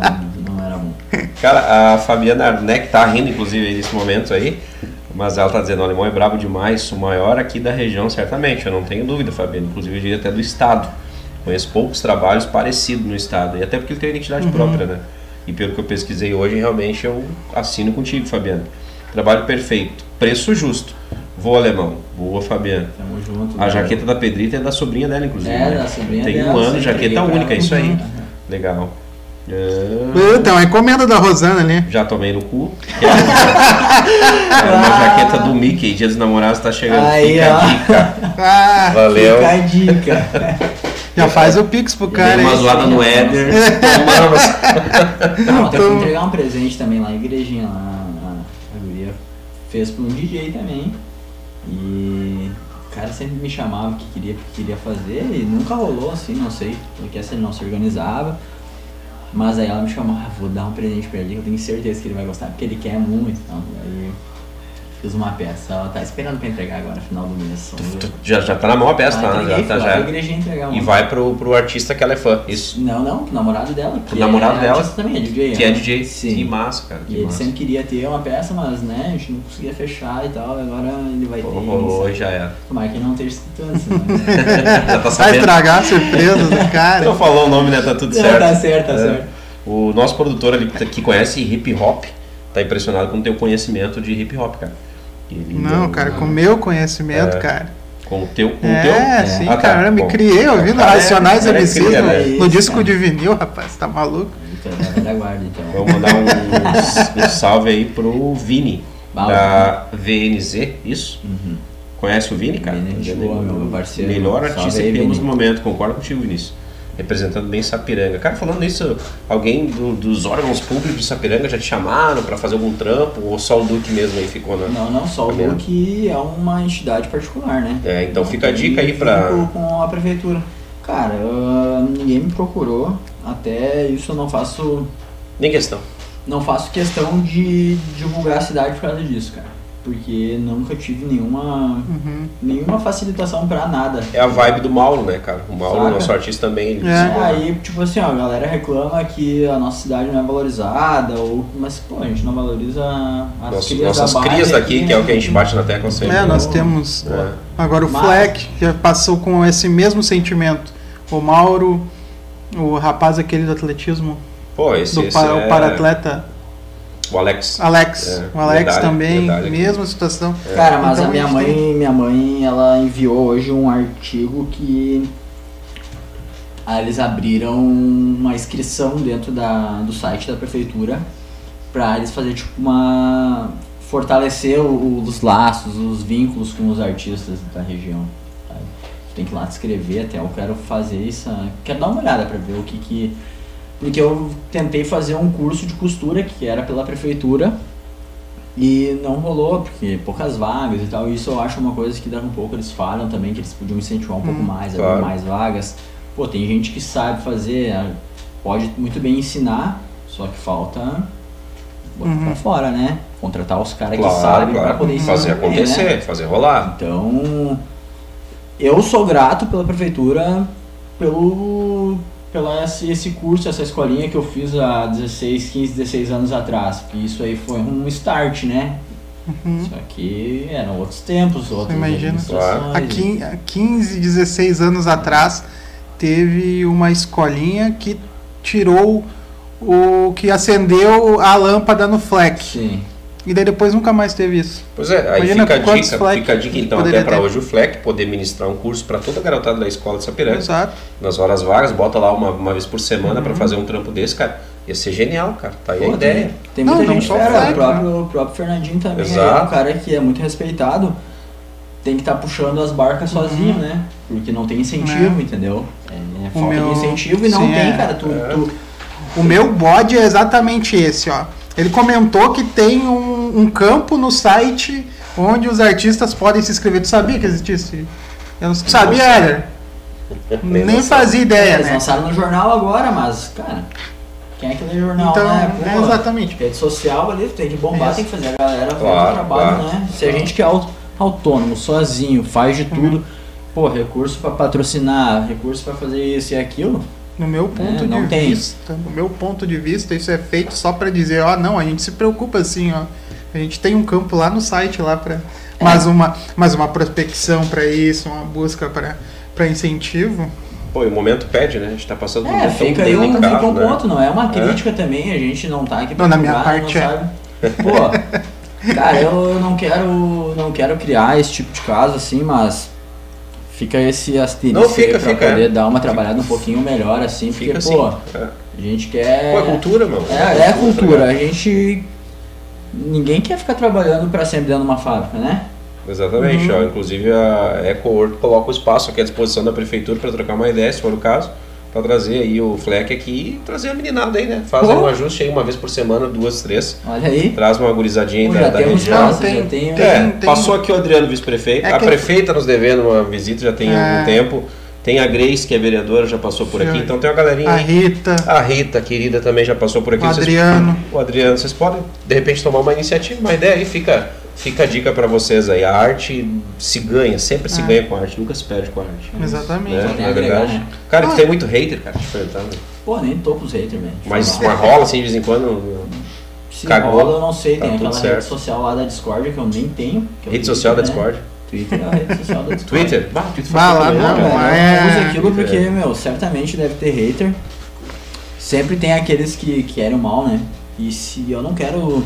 não, não, não era bom. Cara, a Fabiana Arneck tá rindo, inclusive, nesse momento aí. Mas ela tá dizendo, o alemão é brabo demais, o maior aqui da região, certamente. Eu não tenho dúvida, Fabiana. Inclusive, eu diria até do estado. Conheço poucos trabalhos parecidos no estado. E até porque ele tem identidade própria, né? E pelo que eu pesquisei hoje, realmente eu assino contigo, Fabiana. Trabalho perfeito. Preço justo. Vou alemão. Boa, Fabiana. Tamo junto. A né? jaqueta da Pedrita é da sobrinha dela, inclusive. É, né? da sobrinha Tem dela, um ano, jaqueta única, ela. isso aí. Uhum. Legal. É, Puta, é encomenda da Rosana ali. Já tomei no cu. Era uma jaqueta do Mickey, Dia dos Namorados tá chegando. Aí, Fica ó. a dica. Ah, Valeu. Fica a dica. já faz o pix pro Dei cara. uma zoada no Éder. Não, tem que Então- entregar um presente também lá na igrejinha. Lá, a, a guria fez pra um DJ também. E o cara sempre me chamava que queria, que queria fazer e nunca rolou assim, não sei. Porque essa ele não se organizava. Mas aí ela me chamou, ah, vou dar um presente pra ele que eu tenho certeza que ele vai gostar, porque ele quer muito. Então, aí Fiz uma peça, ela tá esperando pra entregar agora, final do mês. Tu- Já, já tá na mão a peça, Ah, tá? entreguei, Já, tá já. igreja entregar E vai pro, pro artista que ela é fã. Isso. Não, não, pro namorado dela. Pro que namorado é dela? também, é DJ. Que é né? DJ. Sim. Que massa, cara. E Que ele massa. sempre queria ter uma peça, mas né, a gente não conseguia fechar e tal, agora ele vai ter. Pô, rolou, sabe? já era. Tomara que ele não esteja escutando isso. né? já tá Vai estragar a surpresa do cara. Não falou o nome, né? Tá tudo Não, certo. tá certo, tá É. certo. O nosso produtor ali que conhece hip hop tá impressionado com o teu conhecimento de hip hop, cara. Ele Não, deu- cara, com o meu conhecimento, É. cara. Com o teu. Com o É, teu? sim, Ah, tá. cara. Eu me criei ouvindo Cara, é- Racionais é MCs cria, no, né? no disco cara. de vinil, rapaz. Tá maluco? Então, é da velha guarda, então. Vamos mandar um, um salve aí pro Vini, da VNZ, isso? Uhum. Conhece o Vini, cara? Vini, gente boa, meu parceiro. Melhor artista aí, que temos no momento, concordo contigo, Vinícius. Representando bem Sapiranga. Cara, falando isso, alguém do- dos órgãos públicos de Sapiranga já te chamaram pra fazer algum trampo? Ou só o Duque mesmo aí ficou na. Não, não, só o? Duque é uma entidade particular, né? É, então Não fica a dica aí pra. vínculo com a prefeitura. Cara, ah, ninguém me procurou, até isso eu não faço Nem questão. não faço questão de divulgar a cidade por causa disso, cara. Porque nunca tive nenhuma Uhum. nenhuma facilitação pra nada. É a vibe do Mauro, né, cara? O Mauro, Saca? nosso artista também. Ele É. É, aí, tipo assim, ó, a galera reclama que a nossa cidade não é valorizada, ou, mas, pô, a gente não valoriza as Nosso- crias nossas da crias daqui, aqui, que é o né? que a gente bate na tecla sempre. É, né? nós temos É. agora o Mas- Fleck, que já passou com esse mesmo sentimento. O Mauro, o rapaz aquele do atletismo, Pô, esse, do esse é... o para-atleta O Alex. Alex. É, o Alex medalha, também, medalha. mesma situação. Cara, mas Então a minha mãe, tem- minha mãe, ela enviou hoje um artigo que ah, eles abriram uma inscrição dentro da, do site da prefeitura pra eles fazer tipo uma fortalecer o- os laços, os vínculos com os artistas da região. sabe? Tem que ir lá te escrever até, eu quero fazer isso, quero dar uma olhada pra ver o que que porque eu tentei fazer um curso de costura que era pela prefeitura e não rolou, porque poucas vagas e tal. E isso eu acho uma coisa que daqui um pouco eles falam também, que eles podiam incentivar um pouco Hum, mais, claro. abrir mais vagas. Pô, tem gente que sabe fazer, pode muito bem ensinar, só que falta botar Uhum. pra fora, né? Contratar os caras que Claro, sabem pra claro. poder ensinar. Fazer também, acontecer, né? fazer rolar. Então, eu sou grato pela prefeitura pelo pela esse, curso, essa escolinha que eu fiz há 16, 15, 16 anos atrás. Porque isso aí foi um start, né? Uhum. Só que eram outros tempos, outras imagina. quin- há 15, 16 anos atrás, teve uma escolinha que tirou o que acendeu a lâmpada no Fleck. Sim. E daí depois nunca mais teve isso. Pois é, aí Imagina fica a dica, Fleck fica a dica então até para hoje o Fleck poder ministrar um curso para toda a garotada da escola de Sapiranga. Exato. Nas horas vagas, bota lá uma, uma vez por semana Uhum. para fazer um trampo desse, cara. Ia ser genial, cara. Tá aí a Pô, ideia. Tem, tem Não, muita não gente só o fera, Fleck, o próprio, o próprio Fernandinho também é Exato. um cara que é muito respeitado. Tem que estar puxando as barcas sozinho, né? Porque não tem incentivo, É. entendeu? É, é falta meu- de incentivo e não sim, tem, é. cara. Tu, É. tu, O meu bode é exatamente esse, ó. Ele comentou que tem um, um campo no site onde os artistas podem se inscrever. Tu sabia que existisse? Eu não sabia, era. Nem noção. fazia ideia, eles né? lançaram no jornal agora, mas, cara, quem é que lê jornal, Então, né? é Pô, exatamente. Rede social ali, tem que bombar, Isso. tem que fazer a galera fazer Claro, o trabalho, claro. né? Se a gente que é au- autônomo, sozinho, faz de tudo, Uhum. pô, recurso pra patrocinar, recurso pra fazer isso e aquilo, No meu ponto É, de tem. vista, no meu ponto de vista, isso é feito só pra dizer, ó, não, a gente se preocupa assim, ó. A gente tem um campo lá no site lá para mais uma, mais uma prospecção pra isso, uma busca pra para incentivo. Pô, e o momento pede, né? A gente tá passando por um É, momento tão fica aí um, delicado, fica um né? ponto, não é uma crítica também, a gente não tá aqui pra Não, na minha parte não é. sabe. Pô, cara, eu não quero, não quero criar esse tipo de caso assim, mas fica esse asterisco Não, fica, pra fica, poder é. dar uma trabalhada um pouquinho melhor assim, porque, Fica assim. pô, É. a gente quer... Pô, é cultura, meu. É, é cultura, né? a gente... Ninguém quer ficar trabalhando pra sempre dentro de uma fábrica, né? Exatamente, Uhum. ó, inclusive a EcoWorld coloca o espaço aqui à disposição da prefeitura para trocar uma ideia, se for o caso, para trazer aí o Fleck aqui e trazer a meninada aí, né? Faz aí Pô. um ajuste aí uma vez por semana, duas, três, Olha aí. traz uma gurizadinha aí da, já da região. casos, Tem- já tem... tem- É, passou aqui o Adriano, vice-prefeito. É a prefeita nos devendo uma visita já tem É. algum tempo. Tem a Grace, que é vereadora, já passou por aqui. Então tem uma galerinha A aí. Rita, A Rita, querida, também já passou por aqui. o Vocês- Adriano. o Adriano, vocês podem, de repente, tomar uma iniciativa, uma ideia aí, fica, Fica a dica pra vocês aí. A arte se ganha, sempre se Ah. ganha com a arte, nunca se perde com a arte. Exatamente. Né? Só tem Não a é agregar, verdade. né? Cara, tu Ah. tem muito hater, cara, te perguntando. Pô, nem tô com os haters, velho. Mas, mal. mas rola assim de vez em quando. Se cagou, rola, eu não sei. tá Tem tudo aquela certo. rede social lá da Discord que eu nem tenho. é Rede social da né? Discord. Twitter é a rede social da Discord. Twitter? Bah, Twitter lá, também, não, né? Não, velho, é- eu uso aquilo porque, É. meu, certamente deve ter hater. Sempre tem aqueles que querem o mal, né? E se eu não quero.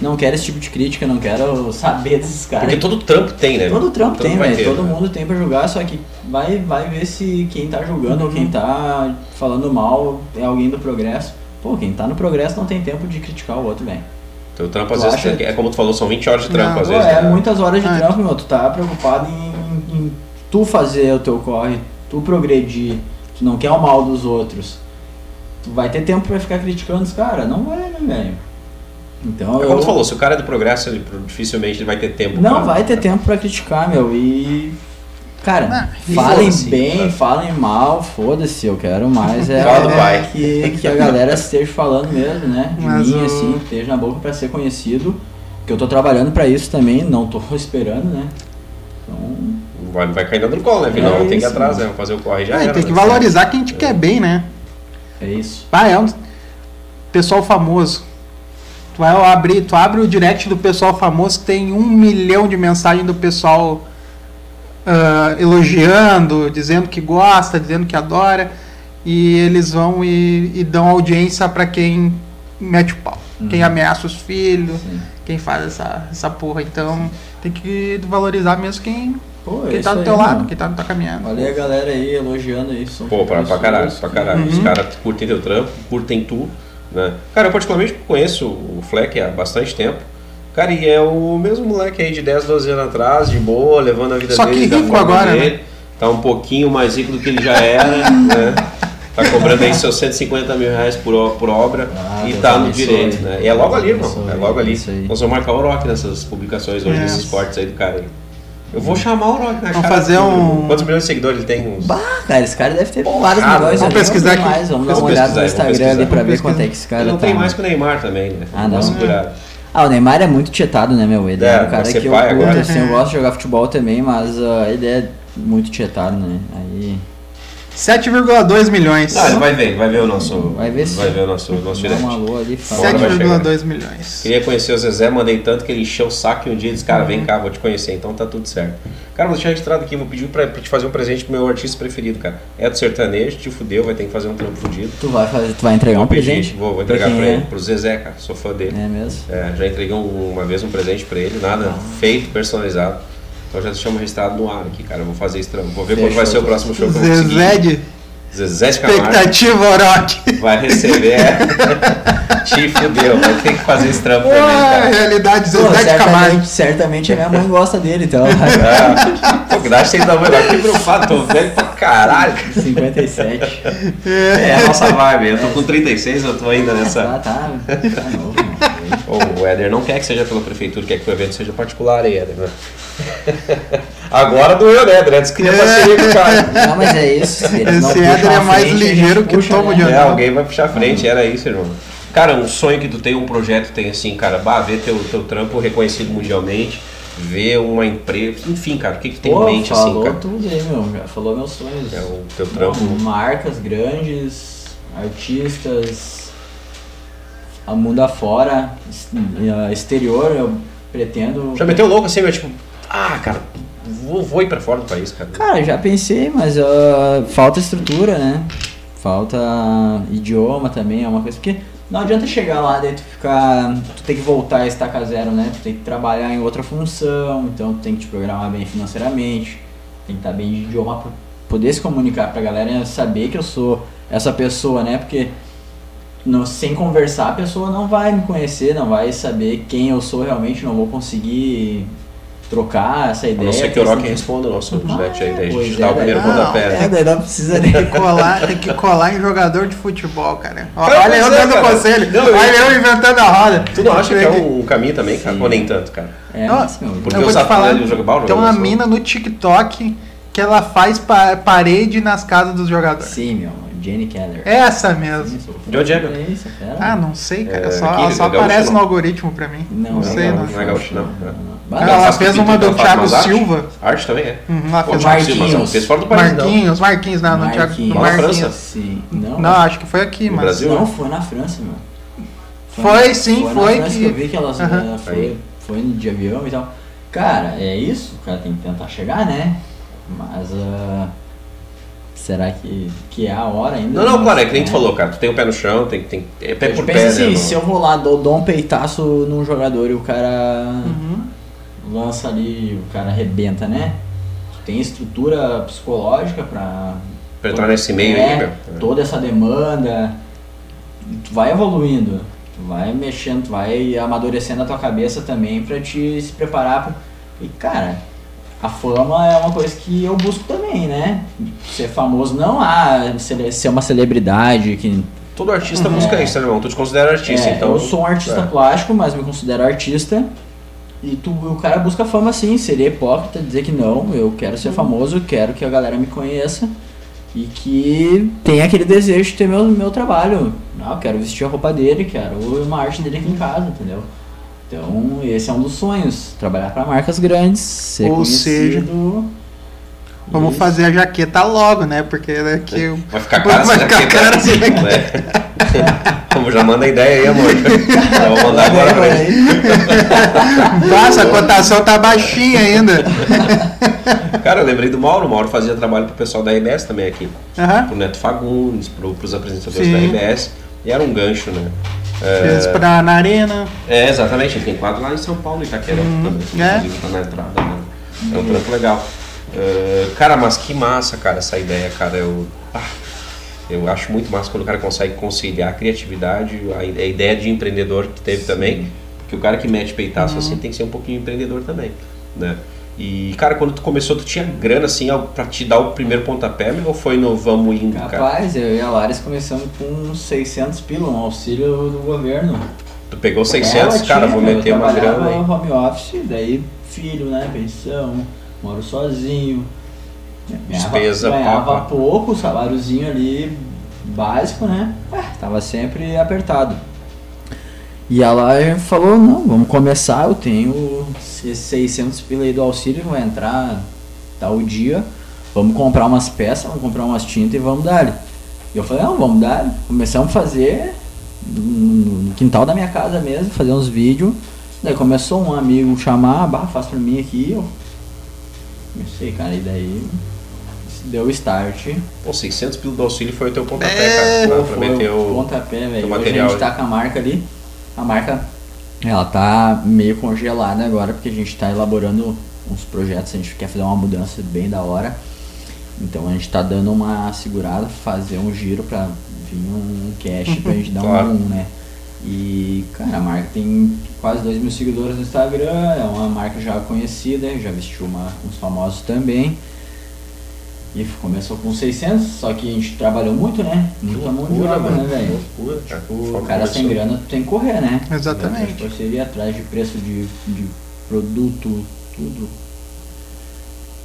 Não quero esse tipo de crítica, não quero saber desses caras. Porque todo trampo tem, né? Todo trampo tem, velho. Todo né? mundo tem pra julgar, só que vai, vai ver se quem tá julgando ou quem tá falando mal é alguém do progresso. Pô, quem tá no progresso não tem tempo de criticar o outro, velho. Teu trampo, às Tu vezes, acha? é como tu falou, são 20 horas de trampo, Não, às Pô, vezes. é né? muitas horas de Ah. trampo, meu. Tu tá preocupado em, em tu fazer o teu corre, tu progredir, tu não quer o mal dos outros. Tu vai ter tempo pra ficar criticando os caras? Não vai, né, velho? Então É eu... como tu falou, se o cara é do progresso, ele dificilmente ele vai ter tempo. Não pra- vai ter tempo pra criticar, meu. E. Cara, Ah, falem foda-se, bem, cara. falem mal, foda-se, eu quero mais é, Fala do é pai. que, que a galera esteja falando mesmo, né? De Mas mim, o- assim, esteja na boca pra ser conhecido. Que eu tô trabalhando pra isso também, não tô esperando, né? Então. Vai, vai caindo no colo, né? Afinal, É tem que ir atrás, mano. né? Fazer o corre já. É, era, tem que né? valorizar quem te quer bem, né? É isso. Ah, é um pessoal famoso. Tu vai abrir, tu abre o direct do pessoal famoso, tem um milhão de mensagens do pessoal ah, elogiando, dizendo que gosta, dizendo que adora, e eles vão e, e dão audiência pra quem mete o pau, quem ameaça os filhos, Sim. quem faz essa, essa porra. Então tem que valorizar mesmo quem, Pô, é quem isso tá do aí, teu lado, mano. quem tá na tua caminhada. Olha aí a galera aí elogiando aí. são Pô, pra, pra caralho, pra caralho. Os Uhum. caras curtem teu trampo, curtem tu, né? Cara, eu particularmente conheço o Fleck há bastante tempo. Cara, e é o mesmo moleque aí de 10, 12 anos atrás, de boa, levando a vida Só dele. que da rico agora, né? dele. Tá um pouquinho mais rico do que ele já era, né? Tá cobrando aí seus 150 mil reais por, por obra Ah, e tá no direito, né? E é logo ali, irmão. É logo ali. Nós vamos marcar o Rock nessas publicações hoje, É. nesses cortes aí do cara aí. Eu vou chamar o Rock na Vamos cara fazer um- Quantos milhões de seguidores ele tem? Uns... Bah, cara, esse cara deve ter Porra, vários vamos milhões. ali, pesquisar não tem aqui. Mais. Vamos dar Vamos uma olhada pesquisar, no vamos Instagram pesquisar. ali pra Vamos ver quanto é pesquisar. que esse cara Ele não tá. tem mais que o Neymar também, né? Ah, não. Segurada. Ah, o Neymar é muito tietado, né, meu? Ele é, É, um cara que eu curto, agora. assim, eu gosto de jogar futebol também, mas ah, ele é muito tietado, né? Aí. 7,2 milhões. Ah, ele vai ver, vai ver o nosso. Vai ver se- Vai ver o nosso, nosso Dá direct. uma alô ali, fala. Sete- vai 7,2 milhões. Queria conhecer o Zezé, mandei tanto que ele encheu o saco e um dia disse, cara, vem cá, vou te conhecer, então tá tudo certo. Cara, vou deixar registrado aqui, vou pedir pra, pra te fazer um presente pro meu artista preferido, cara. É do sertanejo, te fudeu, vai ter que fazer um trampo fudido. Tu vai, fazer, tu vai entregar um pedir, presente? Vou, vou entregar Pra pra, quem ele, é? pro Zezé, cara, sou fã dele. É mesmo? É, já entreguei um- uma vez um presente pra ele, nada Ah. feito, personalizado. Então já deixamos registrado no ar aqui, cara. Eu vou fazer esse trampo. Vou ver Fechou, quando vai ser o próximo show que eu vou Zezé conseguir. de Zezé de Camargo. expectativa, Orochi. Vai receber. Te fudeu, vai ter que fazer esse trampo também, Ué, cara. realidade, Pô, Zezé de Camargo. certamente, certamente a minha mãe gosta dele, então. Ah, Pô, cuidado sem dar uma olhada. Que preocupado, tô velho pra caralho. 57. É a nossa vibe. Eu tô com 36, eu tô ainda nessa. Ah, tá. Tá novo, mano. Ô, o Éder não quer que seja pela prefeitura, quer que o evento seja particular aí, Éder, né? Agora doeu, né, Éder? Antes queria parceria com o cara. Não, mas é isso. se eles não Esse Éder é mais frente, ligeiro que puxa, tomo né? de É, anel. alguém vai puxar a frente, era isso, irmão. Cara, um sonho que tu tem, um projeto tem assim, cara, bah, ver teu, teu trampo reconhecido mundialmente, ver uma empresa, enfim, cara, o que que tu tem Pô, em mente falou assim, cara? tudo aí, meu. Já falou meus sonhos. É o teu trampo. Marcas grandes, artistas, a mundo afora, eh, exterior, eu pretendo. Já meteu louco assim, meu, tipo, ah, cara, vou, vou ir pra fora do país, cara. Cara, já pensei, mas ah, falta estrutura, né? Falta idioma também, é uma coisa. Porque não adianta chegar lá daí tu ficar. Tu tem que voltar a estaca zero, né? Tu tem que trabalhar em outra função, então tu tem que te programar bem financeiramente, tem que estar bem de idioma pra poder se comunicar pra galera saber que eu sou essa pessoa, né? Porque não, sem conversar a pessoa não vai me conhecer, não vai saber quem eu sou realmente, não vou conseguir trocar essa A ideia. não ser que o Rock responda o nosso direct aí, daí a gente é, dá o daí- primeiro não, pontapé. É, né? daí não precisa Tem nem. que colar, tem que colar em jogador de futebol, cara. Ó, Cara, Olha eu é, dando conselho. Olha eu inventando a roda. Tu não acha que é um caminho também, cara? Sim. Ou nem tanto, cara? É, Não, Porque eu o vou te Sato, falar, ele joga bola, tem uma mina no TikTok que ela faz pa- parede nas casas dos jogadores. Sim, meu, Jenny Keller. Essa mesmo. De onde é? É. Ah, não sei, cara. É, só aqui, só é gaúcho, aparece no algoritmo pra mim. Não, Não, sei, não. não é gaúcho, não. Não. Bah, Ela fez uma do Thiago umas arte. Silva. Arte também é. Uhum, ela Pô, fez Thiago Silva, Marquinhos. fez fora do país. Marquinhos, Marquinhos, não, no Thiago, Marquinhos. no Lá na Marquinhos. França? Sim. Não, Não, acho que foi aqui, No mas. Brasil? Não, foi na França, meu. Foi, sim, na foi França que- que eu vi que elas eh, foi, foi de avião e tal. Cara, é isso, o cara tem que tentar chegar, né? Mas ah, será que, que é a hora ainda? Não, não, claro, é que nem tu Né? falou, cara. Tu tem o pé no chão, tem, tem é pé Eu por pé, assim, né? se eu vou lá, dou, dou um peitaço num jogador e o cara Uhum. Lança ali, o cara arrebenta, né? Tu tem estrutura psicológica pra. Pra entrar nesse meio é, aí, meu. Toda essa demanda. Tu vai evoluindo, tu vai mexendo, tu vai amadurecendo a tua cabeça também pra te se preparar pra. E cara, a fama é uma coisa que eu busco também, né? Ser famoso não ah, ser ser uma celebridade que Todo artista Uhum. busca isso, né, irmão? Tu te considera artista, é, então. eu sou um artista é. plástico, mas me considero artista. E tu, o cara busca fama sim, seria hipócrita dizer que não, eu quero ser famoso, quero que a galera me conheça e que tenha aquele desejo de ter meu, meu trabalho. Não, eu quero vestir a roupa dele, quero uma arte dele aqui em casa, entendeu? Então, esse é um dos sonhos, trabalhar para marcas grandes, ser Ou seja, conhecido. Vamos Isso. fazer a jaqueta logo, né? Porque daqui. eu- Vai ficar cara Vai ficar jaqueta, cara essa né? Como já manda a ideia aí, amor. Já vou mandar agora pra ele. Nossa, a cotação tá baixinha ainda. Cara, eu lembrei do Mauro. O Mauro fazia trabalho pro pessoal da RBS também aqui. Aham. Pro Neto Fagundes, pro, pros apresentadores Sim. da RBS. E era um gancho, né? Fez pra, na arena. É, exatamente. Ele tem quadro lá em São Paulo, Itaquera também. é. Tá na entrada, né? É um trampo legal. Uh, cara, mas que massa, cara, essa ideia, cara. Eu, ah, eu acho muito massa quando o cara consegue conciliar a criatividade, a, a ideia de empreendedor que teve também. Porque o cara que mete peitaço assim tem que ser um pouquinho empreendedor também, né? E, cara, quando tu começou, tu tinha grana, assim, pra te dar o primeiro pontapé, ou foi no vamos indo, cara? Capaz, eu e a Laris começamos com 600 pila, um auxílio do governo. Tu pegou Ela 600, cara, tinha, vou meter eu uma grana aí. home office, daí filho, né, pensão, moro sozinho. Ganhava- Despesa, ganhava papa. pouco, saláriozinho ali básico, né? É, tava sempre apertado. E ela falou, não, vamos começar, eu tenho esses 600 pila aí do auxílio que vai entrar tal dia, vamos comprar umas peças, vamos comprar umas tintas e vamos dar. E eu falei, não, vamos dar. Começamos a fazer no no quintal da minha casa mesmo, fazer uns vídeos. Daí começou um amigo chamar, bah, faz pra mim aqui. Eu comecei, cara, e daí deu o start. Pô, 600 pila do auxílio foi o teu pontapé, É, cara. Pô, Pra foi meter o o... pontapé, velho. Hoje a gente tá com a marca ali. A marca, ela tá meio congelada agora, porque a gente tá elaborando uns projetos, a gente quer fazer uma mudança bem da hora. Então a gente tá dando uma segurada, fazer um giro pra vir um cash pra gente dar Claro. um né? E, cara, a marca tem quase 2 mil seguidores no Instagram, é uma marca já conhecida, já vestiu uma, uns famosos também. E começou com 600, só que a gente trabalhou muito, né? Muita mão de obra, né, velho? Loucura, cara. O cara sem grana, tu tem que correr, né? Exatamente. Você ir atrás de preço de, de produto, tudo.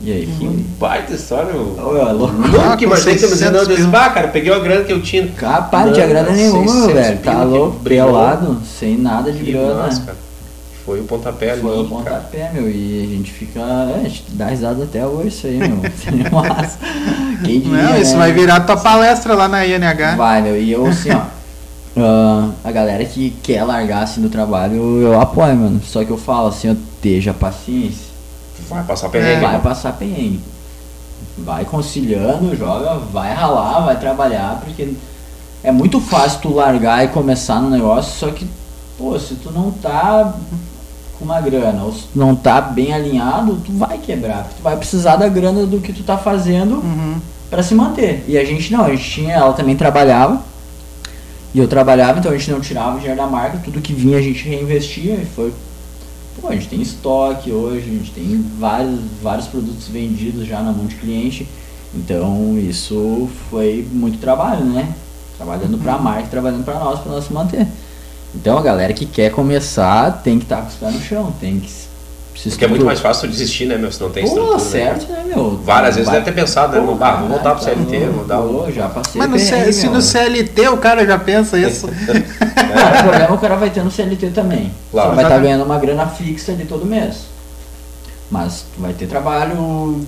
E aí, que Baita história, meu. É louco. Ah, que com imaginei que você me dizendo, 600 eu disse, bah, cara, peguei a grana que eu tinha. Capaz de Não, grana nenhuma, 600 velho. Tá louco, brilhou. pelado, sem nada de Que grana. massa, cara. Foi o pontapé ali, Foi o cara. pontapé, meu, e a gente fica. É, a gente dá risada até hoje isso aí, meu. Massa. Quem diria, Não, isso né? vai virar tua palestra lá na INH. Vai, meu, e eu assim, ó. ah, a galera que quer largar assim do trabalho, eu apoio, mano. Só que eu falo assim, ó, esteja paciência. Vai passar perrengue. vai mano. passar perrengue. Vai conciliando, joga, vai ralar, vai trabalhar, porque é muito fácil tu largar e começar no negócio, só que, pô, se tu não tá com uma grana, ou se tu não tá bem alinhado, tu vai quebrar. Tu vai precisar da grana do que tu tá fazendo Uhum. pra se manter. E a gente não, a gente tinha, ela também trabalhava. E eu trabalhava, então a gente não tirava o dinheiro da marca, tudo que vinha a gente reinvestia e foi. Pô, a gente tem estoque hoje, a gente tem vários, vários produtos vendidos já na mão de cliente. Então isso foi muito trabalho, né? Trabalhando pra marca, trabalhando pra nós, pra nós se manter. Então a galera que quer começar tem que estar com os pés no chão, tem que se Porque é muito mais fácil desistir, né, meu? Se não tem Pô, estrutura. né? certo, né, meu? Várias vezes Vai- deve ter pensado, né? Pô, Vou, bah, vou voltar pro CLT, tá vou dar um. louco, já passei Mas no C- perrengue, se meu. no CLT o cara já pensa isso. Cara, o problema é o cara vai ter no CLT também. Claro. Só vai estar Exatamente. ganhando uma grana fixa ali todo mês. Mas tu vai ter trabalho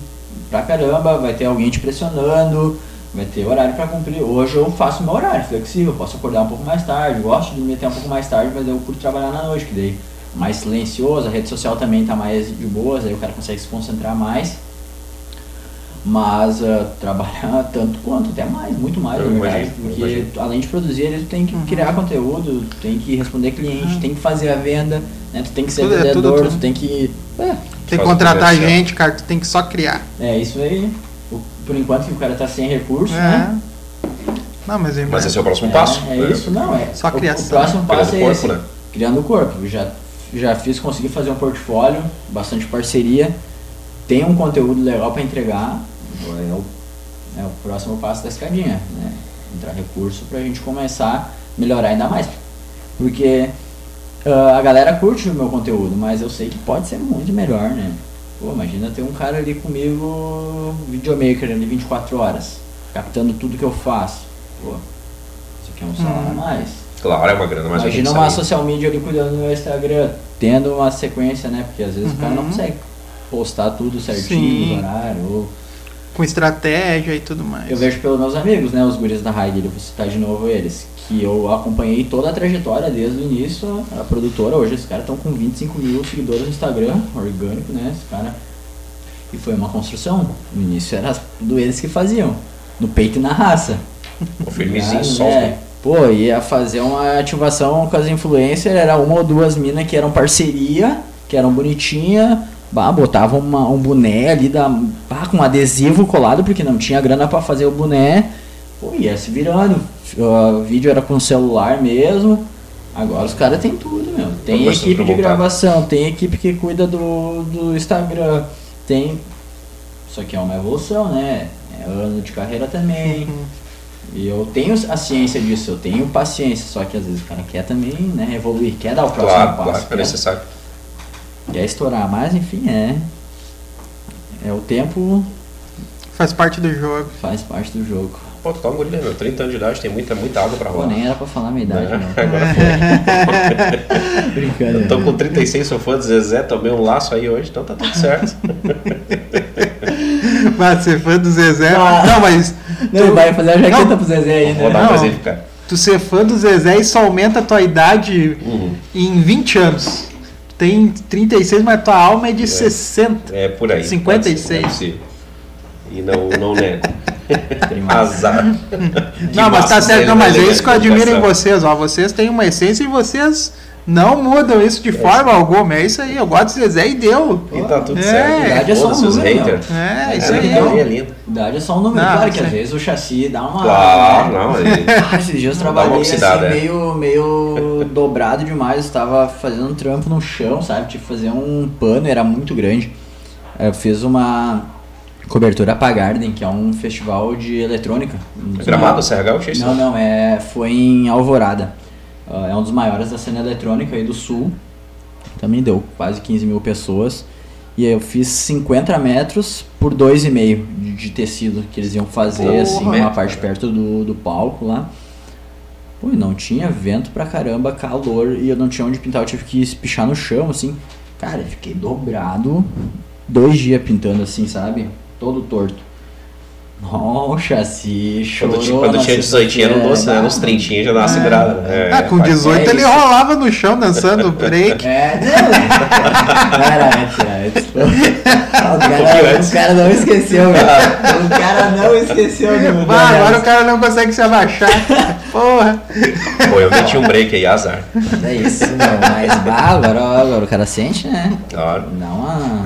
pra caramba, vai ter alguém te pressionando, vai ter horário pra cumprir. Hoje eu faço meu horário flexível, posso acordar um pouco mais tarde, gosto de me meter um pouco mais tarde, mas eu curto trabalhar na noite, que daí mais silencioso, a rede social também tá mais de boas, aí o cara consegue se concentrar mais. Mas uh, trabalhar tanto quanto, até mais, muito mais, Eu na verdade. imagino, porque imagino. além de produzir, ele tu tem que criar conteúdo, tu tem que responder cliente, tem que fazer a venda, né? Tu tem que ser Tudo- é vendedor, tudo- tudo. tu tem que. É, Tem que o contratar gente, cara, tu tem que só criar. é isso aí. O- Por enquanto que o cara tá sem recurso, É. né? Não, mas, Mas esse é o próximo É, passo. É, né? isso, não, é. Só o- criação. O próximo Criando passo é corpo, esse. né? Criando o corpo. Já, já fiz, consegui fazer um portfólio, bastante parceria. Tem um conteúdo legal para entregar. É o, é o próximo passo da escadinha, né? Entrar recurso pra gente começar a melhorar ainda mais. Porque ah, a galera curte o meu conteúdo, mas eu sei que pode ser muito melhor, né? Pô, imagina ter um cara ali comigo, videomaker ali 24 horas, captando tudo que eu faço. Pô, isso aqui é um salário a mais. Claro, é uma grana, mas Imagina eu uma social media ali cuidando do meu Instagram, tendo uma sequência, né? Porque às vezes o cara não Uhum. consegue postar tudo certinho, Sim. no horário. Ou... Com estratégia e tudo mais. Eu vejo pelos meus amigos, né? Os guris da Heidel, vou citar de novo eles. Que eu acompanhei toda a trajetória desde o início. A produtora, hoje esses caras estão com 25 mil seguidores no Instagram, orgânico, né? Esse cara. E foi uma construção. No início era tudo eles que faziam. No peito e na raça. O firmezinho só. é. Pô, ia fazer uma ativação com as influencers, era uma ou duas minas que eram parceria, que eram bonitinha, bah, botavam uma- um boné ali da, bah, com adesivo colado, porque não tinha grana pra fazer o boné. Pô, ia se virando. O vídeo era com celular mesmo. Agora os caras têm tudo, meu. Tem Proporção equipe de gravação, tem equipe que cuida do, do Instagram, tem. Isso aqui é uma evolução, né? É ano de carreira também. E eu tenho a ciência disso, eu tenho paciência, só que às vezes o cara quer também, né, evoluir, quer dar o próximo Claro, passo, claro, é quer, necessário. quer estourar, mas enfim, é. É o tempo Faz parte do jogo. faz parte do jogo. Pô, tu tá um guri, né, meu? 30 anos de idade, tem muita, muita água pra Pô, rolar. nem era pra falar a minha idade, Né? não. Agora foi. Brincando. Eu tô com 36, sou fã do Zezé, tomei um laço aí hoje, então tá tudo certo. Mas ser fã do Zezé. Ah. Não, mas. Não, tu, vai fazer a jaqueta Não. pro Zezé ainda. Vou dar um Não. presente cara. tu ser fã do Zezé, isso aumenta a tua idade Uhum. em 20 anos. Tu tem 36, mas tua alma é de 60. É por aí. 56. pode ser, pode ser. E não, não nego. Azar. não, mas tá certo. Não, mas é Legal, isso que eu admiro em vocês. Ó, vocês têm uma essência e vocês não mudam isso de forma alguma. É isso aí. Eu gosto do Zezé e deu. E tá tudo É, certo. idade é só um número, haters. É, isso É, aí. então, é lindo. Idade é só um número, Não, claro que isso às vezes o chassi dá uma. Claro, né? não. ele- Ah, esses dias eu trabalhei oxidada, assim, é. meio, meio dobrado demais. Eu tava fazendo um trampo no chão, sabe? Tive que fazer um pano, era muito grande. Eu fiz uma cobertura pra Garden, que é um festival de eletrônica. Dos Gramado, CRH, achei isso. Não, não, é, foi em Alvorada. Ah, é um dos maiores da cena eletrônica aí do sul. Também deu quase 15 mil pessoas. E aí eu fiz 50 metros por 2,5 de, de tecido que eles iam fazer, Porra. assim, uma parte perto do, do palco lá. Pô, e não tinha vento pra caramba, calor, e eu não tinha onde pintar, eu tive que espichar no chão, assim. Cara, eu fiquei dobrado dois dias pintando assim, sabe? Todo torto. Oh, chassi, chorou Quando, quando tinha 18 anos, né, é, nos 30 já dá uma segurada. né? Ah, com faz- 18 é ele rolava no chão dançando break. É, não. Não era antes, era antes. Ah, O cara, o cara não esqueceu, velho. O cara não esqueceu do. Ah, agora o cara não consegue se abaixar. Porra. Pô, eu meti um break aí, azar. É isso, meu. Mas bah, agora, agora o cara sente, né? Claro. Dá uma.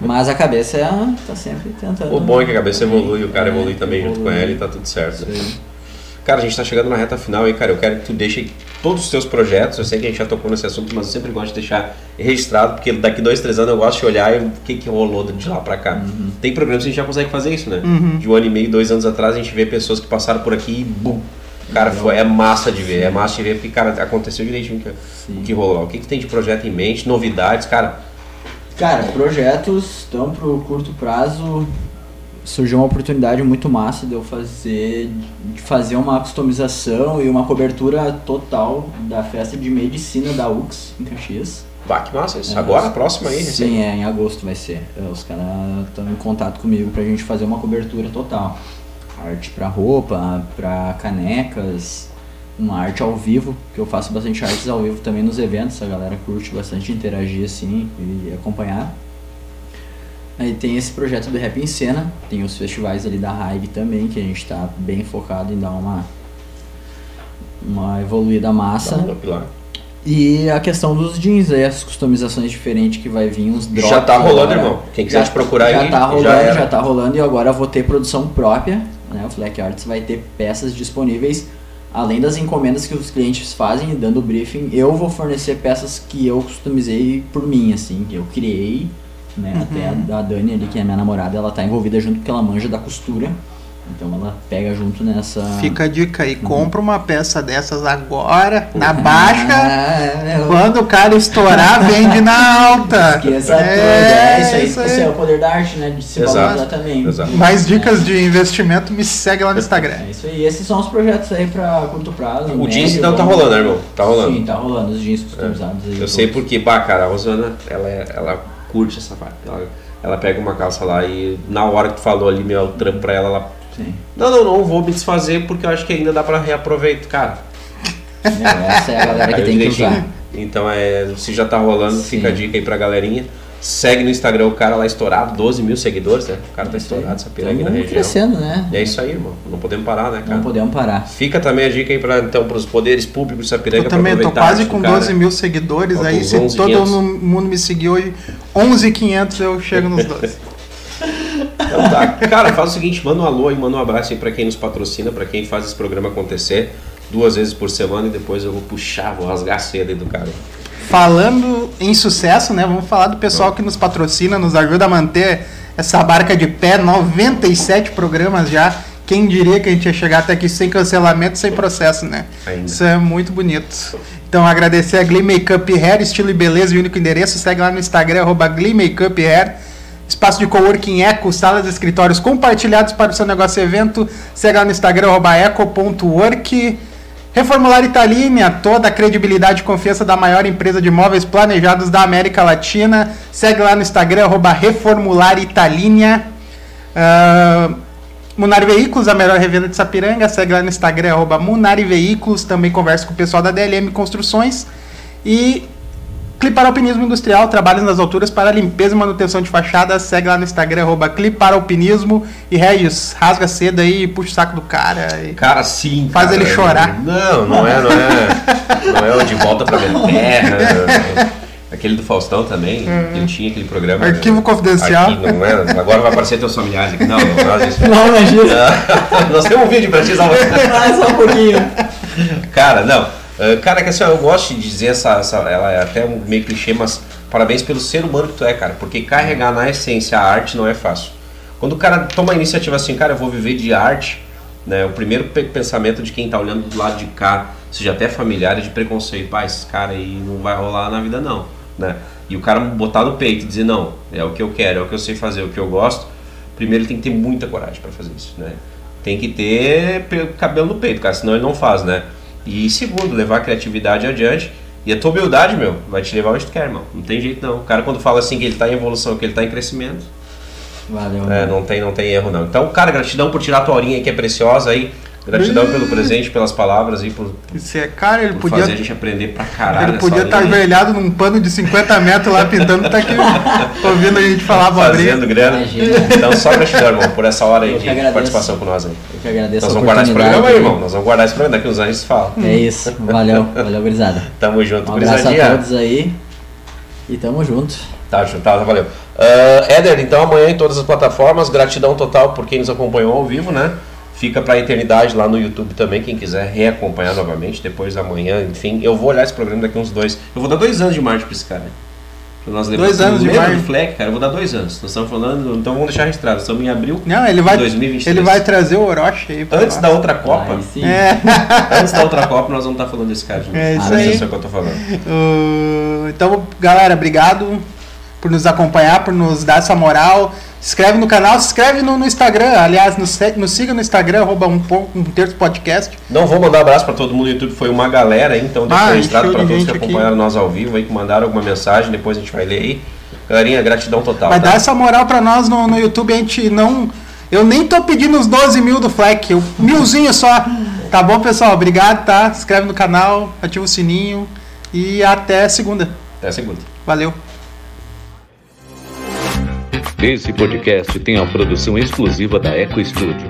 Mas a cabeça é, tá sempre tentando. O bom é que a cabeça evolui, o cara É, evolui também junto com evolui. ela e tá tudo certo. Aí. Cara, a gente tá chegando na reta final aí, cara. Eu quero que tu deixe todos os teus projetos. Eu sei que a gente já tocou nesse assunto, mas eu sempre gosto de deixar registrado, porque daqui dois, três anos eu gosto de olhar e o que, que rolou de lá pra cá. Uhum. Tem programas que a gente já consegue fazer isso, né? Uhum. De um ano e meio, dois anos atrás, a gente vê pessoas que passaram por aqui e bum. Cara, foi, é massa de ver, é massa de ver, porque, cara, aconteceu direitinho o que, Sim. o que rolou lá. O que, que tem de projeto em mente, novidades, cara. Cara, projetos estão pro curto prazo surgiu uma oportunidade muito massa de eu fazer de fazer uma customização e uma cobertura total da festa de medicina da UX em Caxias. Bah, que massa isso. É, Agora, próxima aí, recém. Sim, é, em agosto vai ser. É, Os caras estão em contato comigo pra gente fazer uma cobertura total. Arte pra roupa, pra canecas, uma arte ao vivo, que eu faço bastante artes ao vivo também nos eventos, a galera curte bastante interagir assim e acompanhar. Aí tem esse projeto do Rap em Cena, tem os festivais ali da Haig também, que a gente tá bem focado em dar uma uma evoluída massa. Dá um. E a questão dos jeans, aí as customizações diferentes que vai vir, uns drops. Já tá rolando, agora. irmão. Quem quiser te procurar já aí, tá já rolando, era. já, tá rolando e agora eu vou ter produção própria, né? O Fleck Arts vai ter peças disponíveis, além das encomendas que os clientes fazem, dando briefing, eu vou fornecer peças que eu customizei por mim, assim, que eu criei, né? Uhum. Até a, a Dani ali, que é minha namorada, ela tá envolvida junto porque ela manja da costura. Então ela pega junto nessa. Fica a dica aí, Uhum. compra uma peça dessas agora, na baixa. Ah, é, Quando o cara estourar, vende na alta. Esqueça tudo, é isso aí. isso Esse é o poder da arte, né? De se Exato, valorizar também. exato. Mais dicas de investimento, me segue lá no Instagram. É isso aí. Esses são os projetos aí pra curto prazo. O jeans então tá rolando, né, irmão? Tá rolando. Sim, tá rolando os jeans customizados aí. Eu sei todos. porque, bah, cara, a Rosana, ela, é- ela curte essa parte. Ela, ela pega uma calça lá e na hora que tu falou ali, meu trampo pra ela, ela. Sim. Não, não, não vou me desfazer porque eu acho que ainda dá pra reaproveitar. Cara, essa é a galera que tem que usar. Então é, se já tá rolando, Sim. fica a dica aí pra galerinha. Segue no Instagram o cara lá estourado, 12 mil seguidores, né? O cara tá estourado, essa piranha aqui na região. crescendo, né? E é isso aí, irmão. Não podemos parar, né, cara? Não podemos parar. Fica também a dica aí pra, então, pros poderes públicos de Sapiranga Eu também tô quase com cara. 12 mil seguidores. Aí, se 11, todo 500. mundo me seguir hoje, 11,500 eu chego nos 12. Então tá. Cara, faz o seguinte, manda um alô e manda um abraço aí pra quem nos patrocina, pra quem faz esse programa acontecer duas vezes por semana e depois eu vou puxar, vou rasgar a seda aí do cara. Falando em sucesso, né? Vamos falar do pessoal que nos patrocina, nos ajuda a manter essa barca de pé. 97 programas já. Quem diria que a gente ia chegar até aqui sem cancelamento, sem processo, né? Ainda. Isso é muito bonito. Então, agradecer a Glee Makeup Hair, estilo e beleza e único endereço. Segue lá no Instagram, arroba Glee Makeup Hair. Espaço de coworking Eco, salas e escritórios compartilhados para o seu negócio e evento. Segue lá no Instagram, eco.work. Reformular Italínia, toda a credibilidade e confiança da maior empresa de móveis planejados da América Latina. Segue lá no Instagram, arroba Reformular Italínia. Ah, Munari Veículos, a melhor revenda de Sapiranga. Segue lá no Instagram, arroba Munari Veículos. Também conversa com o pessoal da DLM Construções. E Cliparalpinismo Industrial, trabalhos nas alturas para limpeza e manutenção de fachadas. Segue lá no Instagram, arroba Cliparalpinismo. E Regis, rasga a seda aí, puxa o saco do cara. E... Cara, sim. Faz cara. ele chorar. Não, não é, não é. Não é o de volta pra minha terra. Aquele do Faustão também, ele tinha aquele programa. Arquivo né? confidencial. Arquivo, não é? Agora vai aparecer teus familiares aqui. Não, não, não é isso. Não, imagina. Nós temos um vídeo pra te usar. Mais só um pouquinho. Cara, não. Uh, cara, que assim, eu gosto de dizer essa, essa. Ela é até meio clichê, mas parabéns pelo ser humano que tu é, cara. Porque carregar na essência a arte não é fácil. Quando o cara toma a iniciativa assim, cara, eu vou viver de arte, né? O primeiro pe- pensamento de quem tá olhando do lado de cá, seja até familiar, é de preconceito. Pai, esse cara aí não vai rolar na vida, não. Né? E o cara botar no peito e dizer, não, é o que eu quero, é o que eu sei fazer, é o que eu gosto. Primeiro ele tem que ter muita coragem para fazer isso, né? Tem que ter cabelo no peito, cara, senão ele não faz, né? E segundo, levar a criatividade adiante. E a tua humildade, meu, vai te levar onde tu quer, irmão. Não tem jeito não. O cara quando fala assim que ele tá em evolução, que ele tá em crescimento, Valeu. é, não tem, não tem erro não. Então, cara, gratidão por tirar a tua horinha que é preciosa aí. Gratidão pelo presente, pelas palavras aí, por, Isso é, cara, ele podia. fazer a gente aprender pra caralho. Ele podia estar aí. enverlhado num pano de 50 metros lá pintando, tá aqui ouvindo a gente falar abobrinha. Fazendo grana. Então, só gratidão, irmão, por essa hora aí Eu de agradeço. participação com nós aí. Eu que agradeço Nós a vamos guardar esse programa aí, irmão. Nós vamos guardar esse programa. Daqui uns anos a gente fala. É isso. Valeu. Valeu, gurizada. Tamo junto, Um abraço a todos aí. E tamo junto. Tá, junto, tá, valeu. Ah, Éder, então amanhã em todas as plataformas, gratidão total por quem nos acompanhou ao vivo, né? Fica pra eternidade lá no YouTube também, quem quiser reacompanhar novamente, depois da manhã, enfim. Eu vou olhar esse programa daqui uns dois. Eu vou dar dois anos de marketing pra esse cara. Pra nós Dois anos de do Fleck, cara? Eu vou dar dois anos. Nós estamos falando, então vamos deixar registrado. Estamos em abril Não, ele vai, de 2023. ele vai trazer o Orochi aí. pra Antes nós. da outra Copa. É, antes da outra Copa, nós vamos estar falando desse cara. novo. É isso Presta aí. atenção no que eu tô falando. o- então, galera, obrigado por nos acompanhar, por nos dar essa moral. Se inscreve no canal, se inscreve no, no Instagram. Aliás, nos, nos siga no Instagram, arroba um, um terço podcast. Não vou mandar abraço para todo mundo do YouTube, foi uma galera aí, então deixa Ah, registrado para todos que gente aqui. acompanharam nós ao vivo aí, que mandaram alguma mensagem, depois a gente vai ler aí. Galerinha, gratidão total. Vai tá? dar essa moral pra nós no, no YouTube, a gente não. Eu nem tô pedindo os 12 mil do Fleck, eu, milzinho só. Tá bom, pessoal? Obrigado, tá? Se inscreve no canal, ativa o sininho e até segunda. Até segunda. Valeu. Esse podcast tem a produção exclusiva da Eco Studio.